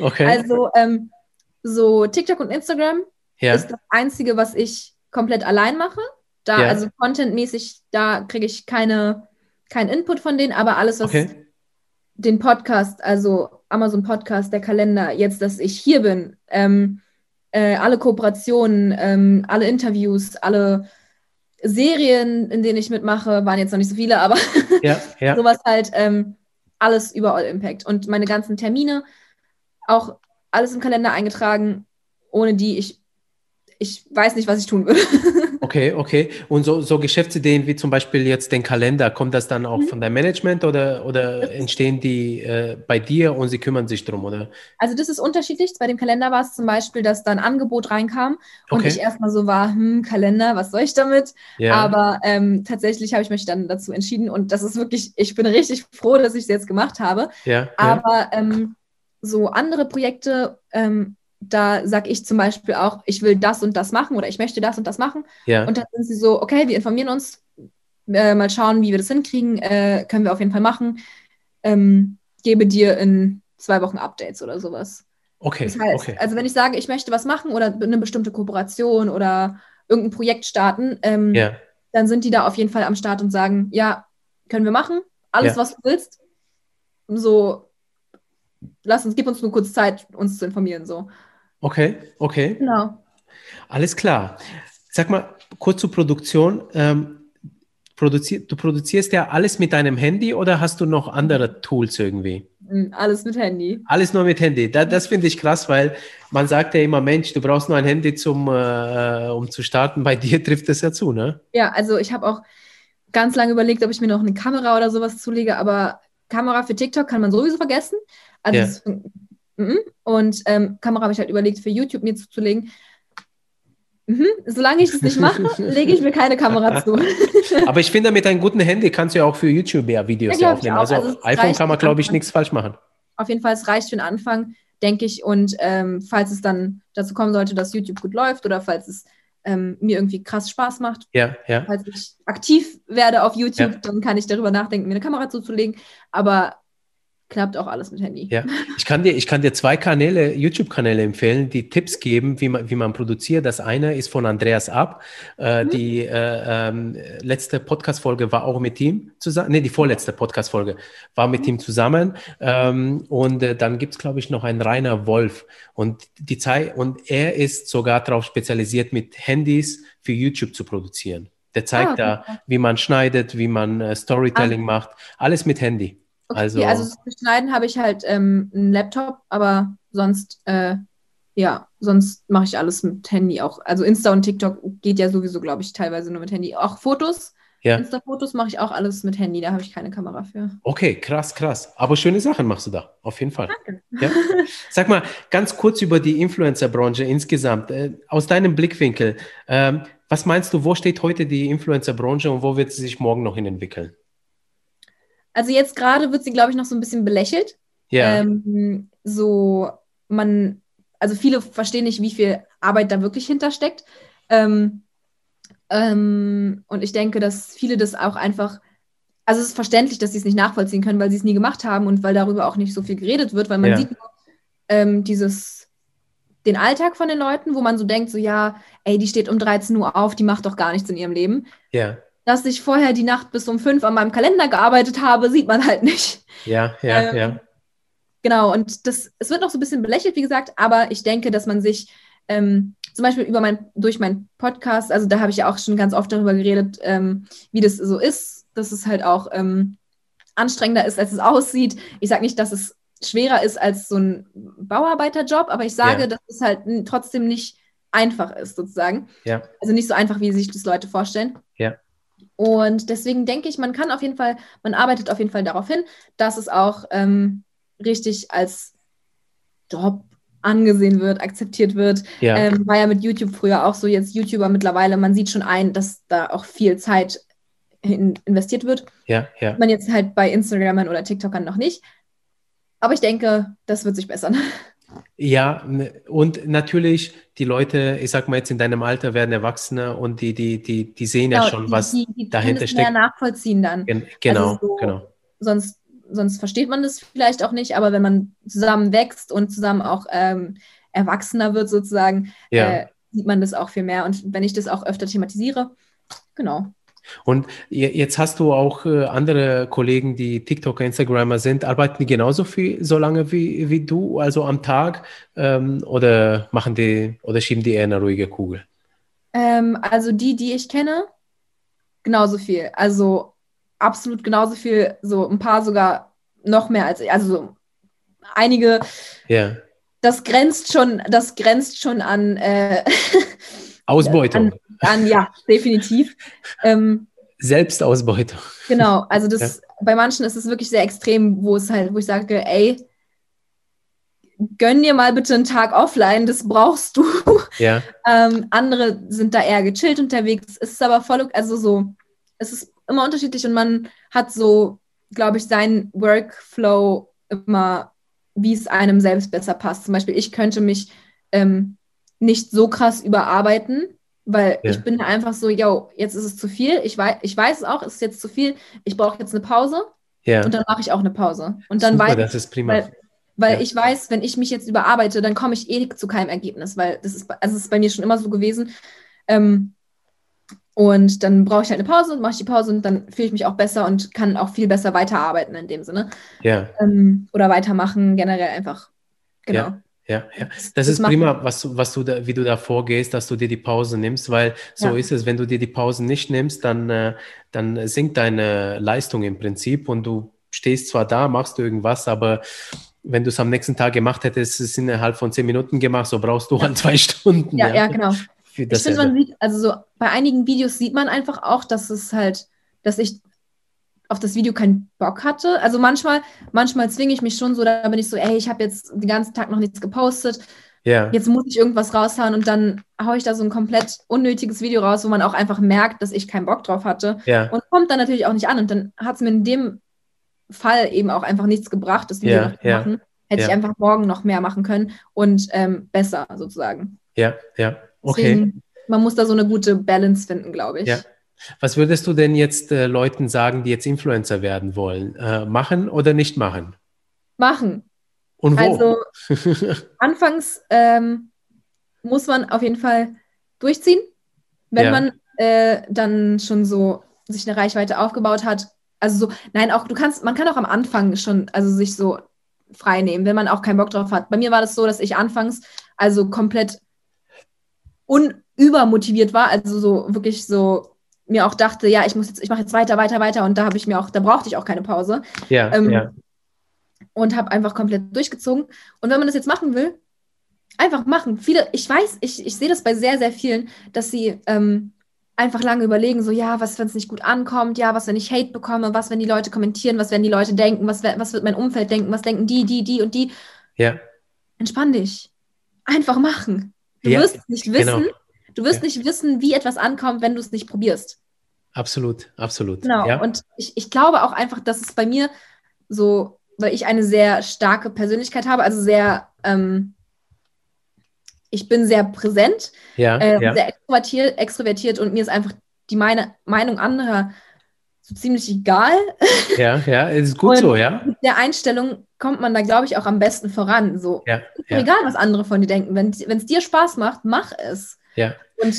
okay, Also, ähm, so TikTok und Instagram ja, ist das Einzige, was ich komplett allein mache. Da, Ja. also contentmäßig, da kriege ich keine, keinen Input von denen, aber alles, was okay, den Podcast, also Amazon Podcast, der Kalender, jetzt, dass ich hier bin, ähm, äh, alle Kooperationen, ähm, alle Interviews, alle Serien, in denen ich mitmache, waren jetzt noch nicht so viele, aber ja, ja, sowas halt, ähm, alles über All Impact. Und meine ganzen Termine, auch alles im Kalender eingetragen, ohne die ich, ich weiß nicht, was ich tun würde. Okay, okay. Und so, so Geschäftsideen wie zum Beispiel jetzt den Kalender, kommt das dann auch mhm. von deinem Management oder, oder entstehen die äh, bei dir und sie kümmern sich drum, oder? Also das ist unterschiedlich. Bei dem Kalender war es zum Beispiel, dass da ein Angebot reinkam und okay. ich erstmal so war, hm, Kalender, was soll ich damit? Ja. Aber ähm, tatsächlich habe ich mich dann dazu entschieden und das ist wirklich, ich bin richtig froh, dass ich es jetzt gemacht habe. Ja, Aber ja. Ähm, so andere Projekte, ähm, da sage ich zum Beispiel auch, ich will das und das machen oder ich möchte das und das machen. Ja. Und dann sind sie so, okay, wir informieren uns, äh, mal schauen, wie wir das hinkriegen, äh, können wir auf jeden Fall machen. Ähm, gebe dir in zwei Wochen Updates oder sowas. Okay, das heißt, okay. Also wenn ich sage, ich möchte was machen oder eine bestimmte Kooperation oder irgendein Projekt starten, ähm, ja. dann sind die da auf jeden Fall am Start und sagen, ja, können wir machen, alles, ja. was du willst. So, lass uns, gib uns nur kurz Zeit, uns zu informieren. So. Okay, okay. Genau. Alles klar. Sag mal, kurz zur Produktion. Ähm, produzier, du produzierst ja alles mit deinem Handy oder hast du noch andere Tools irgendwie? Hm, alles mit Handy. Alles nur mit Handy. Da, das finde ich krass, weil man sagt ja immer, Mensch, du brauchst nur ein Handy, zum, äh, um zu starten. Bei dir trifft das ja zu, ne? Ja, also ich habe auch ganz lange überlegt, ob ich mir noch eine Kamera oder sowas zulege, aber Kamera für TikTok kann man sowieso vergessen. Also ja. Mhm. Und ähm, Kamera habe ich halt überlegt, für YouTube mir zuzulegen. Mhm. Solange ich das nicht mache, lege ich mir keine Kamera zu. Aber ich finde, mit einem guten Handy kannst du ja auch für YouTube mehr Videos ja, aufnehmen. Also, also iPhone kann man, glaube ich, nichts falsch machen. Auf jeden Fall, es reicht für den Anfang, denke ich. Und ähm, falls es dann dazu kommen sollte, dass YouTube gut läuft oder falls es ähm, mir irgendwie krass Spaß macht, ja, ja. falls ich aktiv werde auf YouTube, ja. dann kann ich darüber nachdenken, mir eine Kamera zuzulegen. Aber klappt auch alles mit Handy. Ja, ich kann dir, ich kann dir zwei Kanäle, YouTube-Kanäle empfehlen, die Tipps geben, wie man, wie man produziert. Das eine ist von Andreas Ab. Äh, mhm. Die äh, ähm, letzte Podcast-Folge war auch mit ihm zusammen. Nee, die vorletzte Podcast-Folge war mit mhm. ihm zusammen. Ähm, und äh, dann gibt es, glaube ich, noch einen Rainer Wolf. Und die Zeit, und er ist sogar darauf spezialisiert, mit Handys für YouTube zu produzieren. Der zeigt ah, okay. da, wie man schneidet, wie man äh, Storytelling ah. macht. Alles mit Handy. Okay, also, also für Schneiden habe ich halt ähm, einen Laptop, aber sonst, äh, ja, sonst mache ich alles mit Handy auch. Also Insta und TikTok geht ja sowieso, glaube ich, teilweise nur mit Handy. Auch Fotos, ja. Insta-Fotos mache ich auch alles mit Handy, da habe ich keine Kamera für. Okay, krass, krass. Aber schöne Sachen machst du da, auf jeden Fall. Danke. Ja? Sag mal, ganz kurz über die Influencer-Branche insgesamt. Äh, aus deinem Blickwinkel, ähm, was meinst du, wo steht heute die Influencer-Branche und wo wird sie sich morgen noch hin entwickeln? Also jetzt gerade wird sie, glaube ich, noch so ein bisschen belächelt. Ja. Ähm, so, man, also viele verstehen nicht, wie viel Arbeit da wirklich hintersteckt. Ähm, ähm, und ich denke, dass viele das auch einfach, also es ist verständlich, dass sie es nicht nachvollziehen können, weil sie es nie gemacht haben und weil darüber auch nicht so viel geredet wird, weil man ja. sieht nur ähm, dieses, den Alltag von den Leuten, wo man so denkt, so ja, ey, die steht um 13 Uhr auf, die macht doch gar nichts in ihrem Leben. Ja dass ich vorher die Nacht bis um fünf an meinem Kalender gearbeitet habe, sieht man halt nicht. Ja, ja, ähm, ja. Genau, und das, es wird noch so ein bisschen belächelt, wie gesagt, aber ich denke, dass man sich ähm, zum Beispiel über mein, durch meinen Podcast, also da habe ich ja auch schon ganz oft darüber geredet, ähm, wie das so ist, dass es halt auch ähm, anstrengender ist, als es aussieht. Ich sage nicht, dass es schwerer ist als so ein Bauarbeiterjob, aber ich sage, ja. dass es halt trotzdem nicht einfach ist, sozusagen. Ja. Also nicht so einfach, wie sich das Leute vorstellen. Ja. Und deswegen denke ich, man kann auf jeden Fall, man arbeitet auf jeden Fall darauf hin, dass es auch ähm, richtig als Job angesehen wird, akzeptiert wird. Ja. Ähm, war ja mit YouTube früher auch so, jetzt YouTuber mittlerweile, man sieht schon ein, dass da auch viel Zeit in, investiert wird. Ja, ja. Man jetzt halt bei Instagramern oder TikTokern noch nicht. Aber ich denke, das wird sich bessern. Ja, und natürlich, die Leute, ich sag mal jetzt in deinem Alter werden Erwachsene und die, die, die, die sehen genau, ja schon, was die, die dahinter steckt. mehr nachvollziehen dann. Gen genau, also so, genau. Sonst, sonst versteht man das vielleicht auch nicht, aber wenn man zusammen wächst und zusammen auch ähm, erwachsener wird sozusagen, ja. äh, sieht man das auch viel mehr. Und wenn ich das auch öfter thematisiere, genau. Und jetzt hast du auch äh, andere Kollegen, die TikToker, Instagrammer sind. Arbeiten die genauso viel, so lange wie, wie du, also am Tag? Ähm, oder machen die oder schieben die eher eine ruhige Kugel? Ähm, also die, die ich kenne, genauso viel. Also absolut genauso viel, so ein paar sogar noch mehr als ich. Also einige. Ja. Das grenzt schon, das grenzt schon an. Äh, Ausbeutung. An, an, ja, definitiv. Ähm, Selbstausbeutung. Genau, also das ja. bei manchen ist es wirklich sehr extrem, wo es halt, wo ich sage, ey, gönn dir mal bitte einen Tag offline, das brauchst du. Ja. ähm, andere sind da eher gechillt unterwegs. Es ist aber voll, also so, es ist immer unterschiedlich und man hat so, glaube ich, seinen Workflow immer, wie es einem selbst besser passt. Zum Beispiel, ich könnte mich ähm, nicht so krass überarbeiten, weil ja. ich bin einfach so, yo, jetzt ist es zu viel. Ich weiß, ich weiß es auch, es ist jetzt zu viel. Ich brauche jetzt eine Pause. Ja. Und dann mache ich auch eine Pause. Und dann Super, weiß das ist prima. Weil, weil ja. ich weiß, wenn ich mich jetzt überarbeite, dann komme ich eh zu keinem Ergebnis, weil das ist, also es ist bei mir schon immer so gewesen. Ähm, und dann brauche ich halt eine Pause und mache ich die Pause und dann fühle ich mich auch besser und kann auch viel besser weiterarbeiten in dem Sinne. Ja. Ähm, oder weitermachen, generell einfach. Genau. Ja. Ja, ja. Das, das ist prima, was du, was du da, wie du da vorgehst, dass du dir die Pause nimmst, weil so ja. ist es, wenn du dir die Pause nicht nimmst, dann, äh, dann sinkt deine Leistung im Prinzip und du stehst zwar da, machst irgendwas, aber wenn du es am nächsten Tag gemacht hättest, es innerhalb von zehn Minuten gemacht, so brauchst du ja. halt zwei Stunden. Ja, ja, ja genau. Ich finde, man sieht, also so bei einigen Videos sieht man einfach auch, dass es halt, dass ich auf das Video keinen Bock hatte. Also manchmal, manchmal zwinge ich mich schon so, da bin ich so, ey, ich habe jetzt den ganzen Tag noch nichts gepostet. Ja. Jetzt muss ich irgendwas raushauen und dann haue ich da so ein komplett unnötiges Video raus, wo man auch einfach merkt, dass ich keinen Bock drauf hatte. Ja. Und kommt dann natürlich auch nicht an. Und dann hat es mir in dem Fall eben auch einfach nichts gebracht, das Video ja, noch zu machen. Hätte ich einfach morgen noch mehr machen können und ähm, besser sozusagen. Ja, ja. Okay. Deswegen, man muss da so eine gute Balance finden, glaube ich. Ja. Was würdest du denn jetzt äh, Leuten sagen, die jetzt Influencer werden wollen? Äh, machen oder nicht machen? Machen. Und wo? Also anfangs ähm, muss man auf jeden Fall durchziehen. Wenn ja. man äh, dann schon so sich eine Reichweite aufgebaut hat. Also so, nein, auch du kannst, man kann auch am Anfang schon, also sich so frei nehmen, wenn man auch keinen Bock drauf hat. Bei mir war das so, dass ich anfangs also komplett unübermotiviert war, also so wirklich so mir auch dachte, ja, ich muss jetzt, ich mache jetzt weiter, weiter, weiter und da habe ich mir auch, da brauchte ich auch keine Pause. Ja, ähm, ja. Und habe einfach komplett durchgezogen. Und wenn man das jetzt machen will, einfach machen. Viele, ich weiß, ich, ich sehe das bei sehr, sehr vielen, dass sie ähm, einfach lange überlegen, so, ja, was, wenn es nicht gut ankommt, ja, was, wenn ich Hate bekomme, was, wenn die Leute kommentieren, was werden die Leute denken, was, was wird mein Umfeld denken, was denken die, die, die und die. Ja. Entspann dich. Einfach machen. Du ja, wirst nicht wissen, genau. du wirst ja. nicht wissen, wie etwas ankommt, wenn du es nicht probierst. Absolut, absolut. Genau. Ja. Und ich, ich glaube auch einfach, dass es bei mir so, weil ich eine sehr starke Persönlichkeit habe, also sehr, ähm, ich bin sehr präsent, ja, äh, ja. sehr extrovertiert, extrovertiert und mir ist einfach die meine, Meinung anderer so ziemlich egal. Ja, ja, ist gut und so, ja. Mit der Einstellung kommt man da, glaube ich, auch am besten voran. So, ja, ja. egal, was andere von dir denken. Wenn es dir Spaß macht, mach es. Ja. Und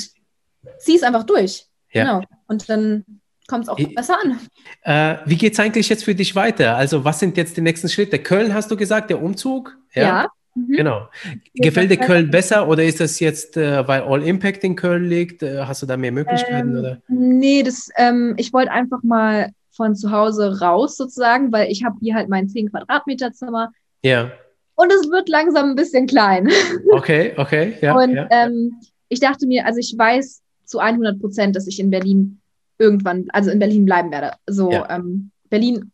zieh es einfach durch. Ja. Genau. Und dann kommt es auch besser an. Äh, wie geht es eigentlich jetzt für dich weiter? Also, was sind jetzt die nächsten Schritte? Köln hast du gesagt, der Umzug? Ja. ja. Mhm. Genau. Gefällt dir Köln besser oder ist das jetzt, äh, weil All Impact in Köln liegt? Äh, hast du da mehr Möglichkeiten? Ähm, oder? Nee, das, ähm, ich wollte einfach mal von zu Hause raus sozusagen, weil ich habe hier halt mein 10 Quadratmeter Zimmer. Ja. Und es wird langsam ein bisschen klein. Okay, okay, ja. Und ja. Ähm, ich dachte mir, also ich weiß zu 100 Prozent, dass ich in Berlin irgendwann, also in Berlin bleiben werde. So, ja. ähm, Berlin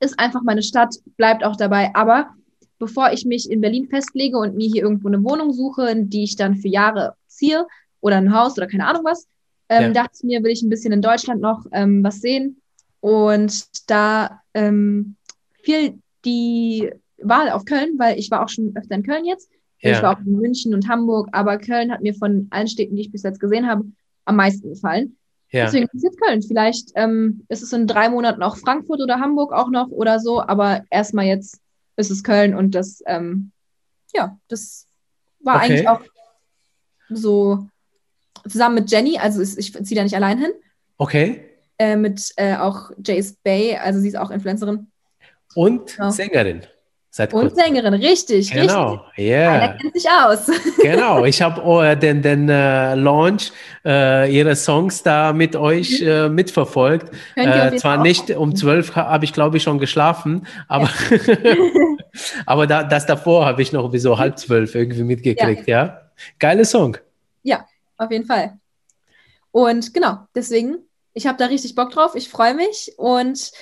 ist einfach meine Stadt, bleibt auch dabei. Aber bevor ich mich in Berlin festlege und mir hier irgendwo eine Wohnung suche, in die ich dann für Jahre ziehe oder ein Haus oder keine Ahnung was, ähm, ja. dachte ich mir, will ich ein bisschen in Deutschland noch ähm, was sehen. Und da ähm, fiel die Wahl auf Köln, weil ich war auch schon öfter in Köln jetzt. Ja. Ich war auch in München und Hamburg, aber Köln hat mir von allen Städten, die ich bis jetzt gesehen habe, am meisten gefallen. Ja. Deswegen ist jetzt Köln. Vielleicht ähm, ist es in drei Monaten auch Frankfurt oder Hamburg auch noch oder so, aber erstmal jetzt ist es Köln und das, ähm, ja, das war okay. eigentlich auch so zusammen mit Jenny, also ich ziehe da nicht allein hin. Okay. Äh, mit äh, auch Jace Bay, also sie ist auch Influencerin. Und genau. Sängerin. Seit und Sängerin, richtig, genau. richtig. Yeah. Einer kennt sich aus. genau, ich habe oh, den, den uh, Launch uh, ihrer Songs da mit euch mhm. uh, mitverfolgt. zwar nicht um zwölf habe ich, glaube ich, schon geschlafen, aber, ja. aber da, das davor habe ich noch bis so halb zwölf irgendwie mitgekriegt, ja. ja? Geile Song. Ja, auf jeden Fall. Und genau, deswegen, ich habe da richtig Bock drauf. Ich freue mich und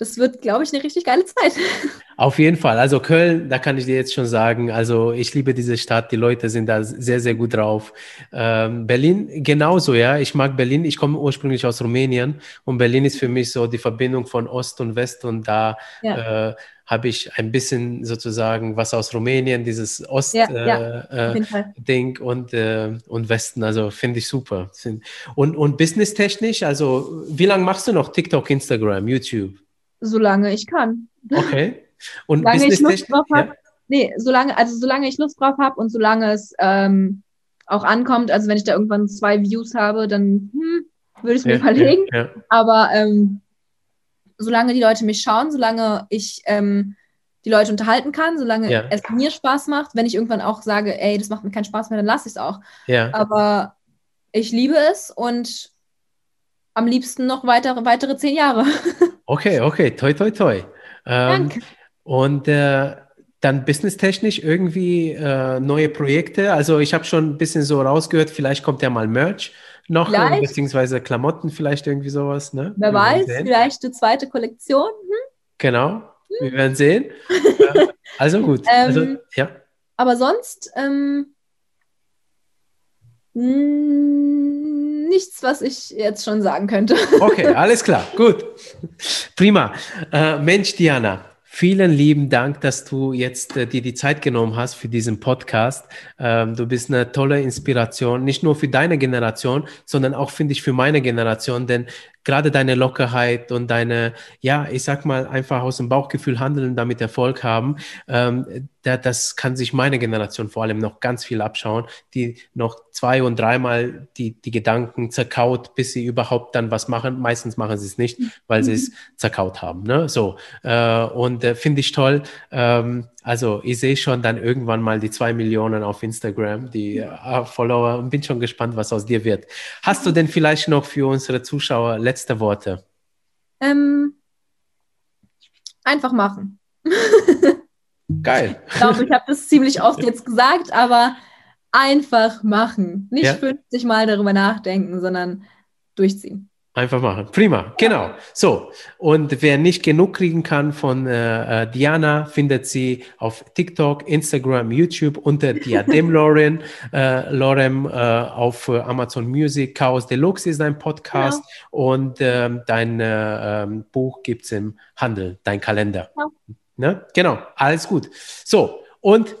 das wird, glaube ich, eine richtig geile Zeit. Auf jeden Fall. Also Köln, da kann ich dir jetzt schon sagen, also ich liebe diese Stadt, die Leute sind da sehr, sehr gut drauf. Ähm, Berlin genauso, ja. Ich mag Berlin. Ich komme ursprünglich aus Rumänien und Berlin ist für mich so die Verbindung von Ost und West und da ja. äh, habe ich ein bisschen sozusagen was aus Rumänien, dieses Ost-Ding ja, ja, äh, und, äh, und Westen. Also finde ich super. Und, und businesstechnisch, also wie lange machst du noch TikTok, Instagram, YouTube? Solange ich kann. Okay. Und solange ich Lust drauf habe. Ja. Nee, solange, also solange ich Lust drauf habe und solange es ähm, auch ankommt, also wenn ich da irgendwann zwei Views habe, dann hm, würde ich es mir ja, überlegen. Ja, Aber ähm, solange die Leute mich schauen, solange ich ähm, die Leute unterhalten kann, solange es mir Spaß macht, wenn ich irgendwann auch sage, ey, das macht mir keinen Spaß mehr, dann lasse ich es auch. Aber ich liebe es und am liebsten noch weitere, weitere zehn Jahre. Okay, okay, toi, toi, toi. Ähm, Danke. Und äh, dann businesstechnisch irgendwie äh, neue Projekte. Also ich habe schon ein bisschen so rausgehört, vielleicht kommt ja mal Merch noch, vielleicht. beziehungsweise Klamotten, vielleicht irgendwie sowas. Ne? Wer wir weiß, vielleicht eine zweite Kollektion. Hm? Genau, hm? wir werden sehen. also gut. Ähm, also, ja. Aber sonst ähm, nichts, was ich jetzt schon sagen könnte. Okay, alles klar, gut. Prima. Äh, Mensch, Diana, Vielen lieben Dank, dass du jetzt äh, dir die Zeit genommen hast für diesen Podcast. Ähm, du bist eine tolle Inspiration, nicht nur für deine Generation, sondern auch, finde ich, für meine Generation, denn gerade deine Lockerheit und deine, ja, ich sag mal, einfach aus dem Bauchgefühl handeln, damit Erfolg haben, ähm, da, das kann sich meine Generation vor allem noch ganz viel abschauen, die noch zwei- und dreimal die, die Gedanken zerkaut, bis sie überhaupt dann was machen. Meistens machen sie es nicht, weil sie es zerkaut haben. Ne? So, äh, und äh, finde ich toll. Ähm, also ich sehe schon dann irgendwann mal die zwei Millionen auf Instagram, die äh, Follower und bin schon gespannt, was aus dir wird. Hast du denn vielleicht noch für unsere Zuschauer letzte Worte? Ähm, einfach machen. Geil. Ich glaube, ich habe das ziemlich oft jetzt gesagt, aber einfach machen. Nicht ja. 50 Mal darüber nachdenken, sondern durchziehen. Einfach machen. Prima, genau. So, und wer nicht genug kriegen kann von äh, äh Diana, findet sie auf TikTok, Instagram, YouTube unter Diadem Lauren, äh, Lorem äh, auf äh, Amazon Music. Chaos Deluxe ist dein Podcast genau. und ähm, dein äh, ähm, Buch gibt es im Handel, dein Kalender. Genau. Ne? genau, alles gut. So, und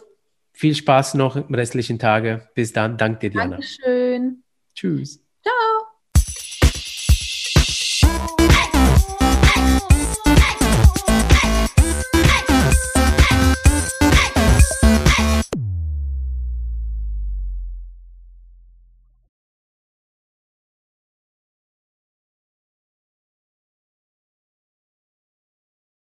viel Spaß noch im restlichen Tage. Bis dann. Danke dir, Diana. Dankeschön. Tschüss. Ciao.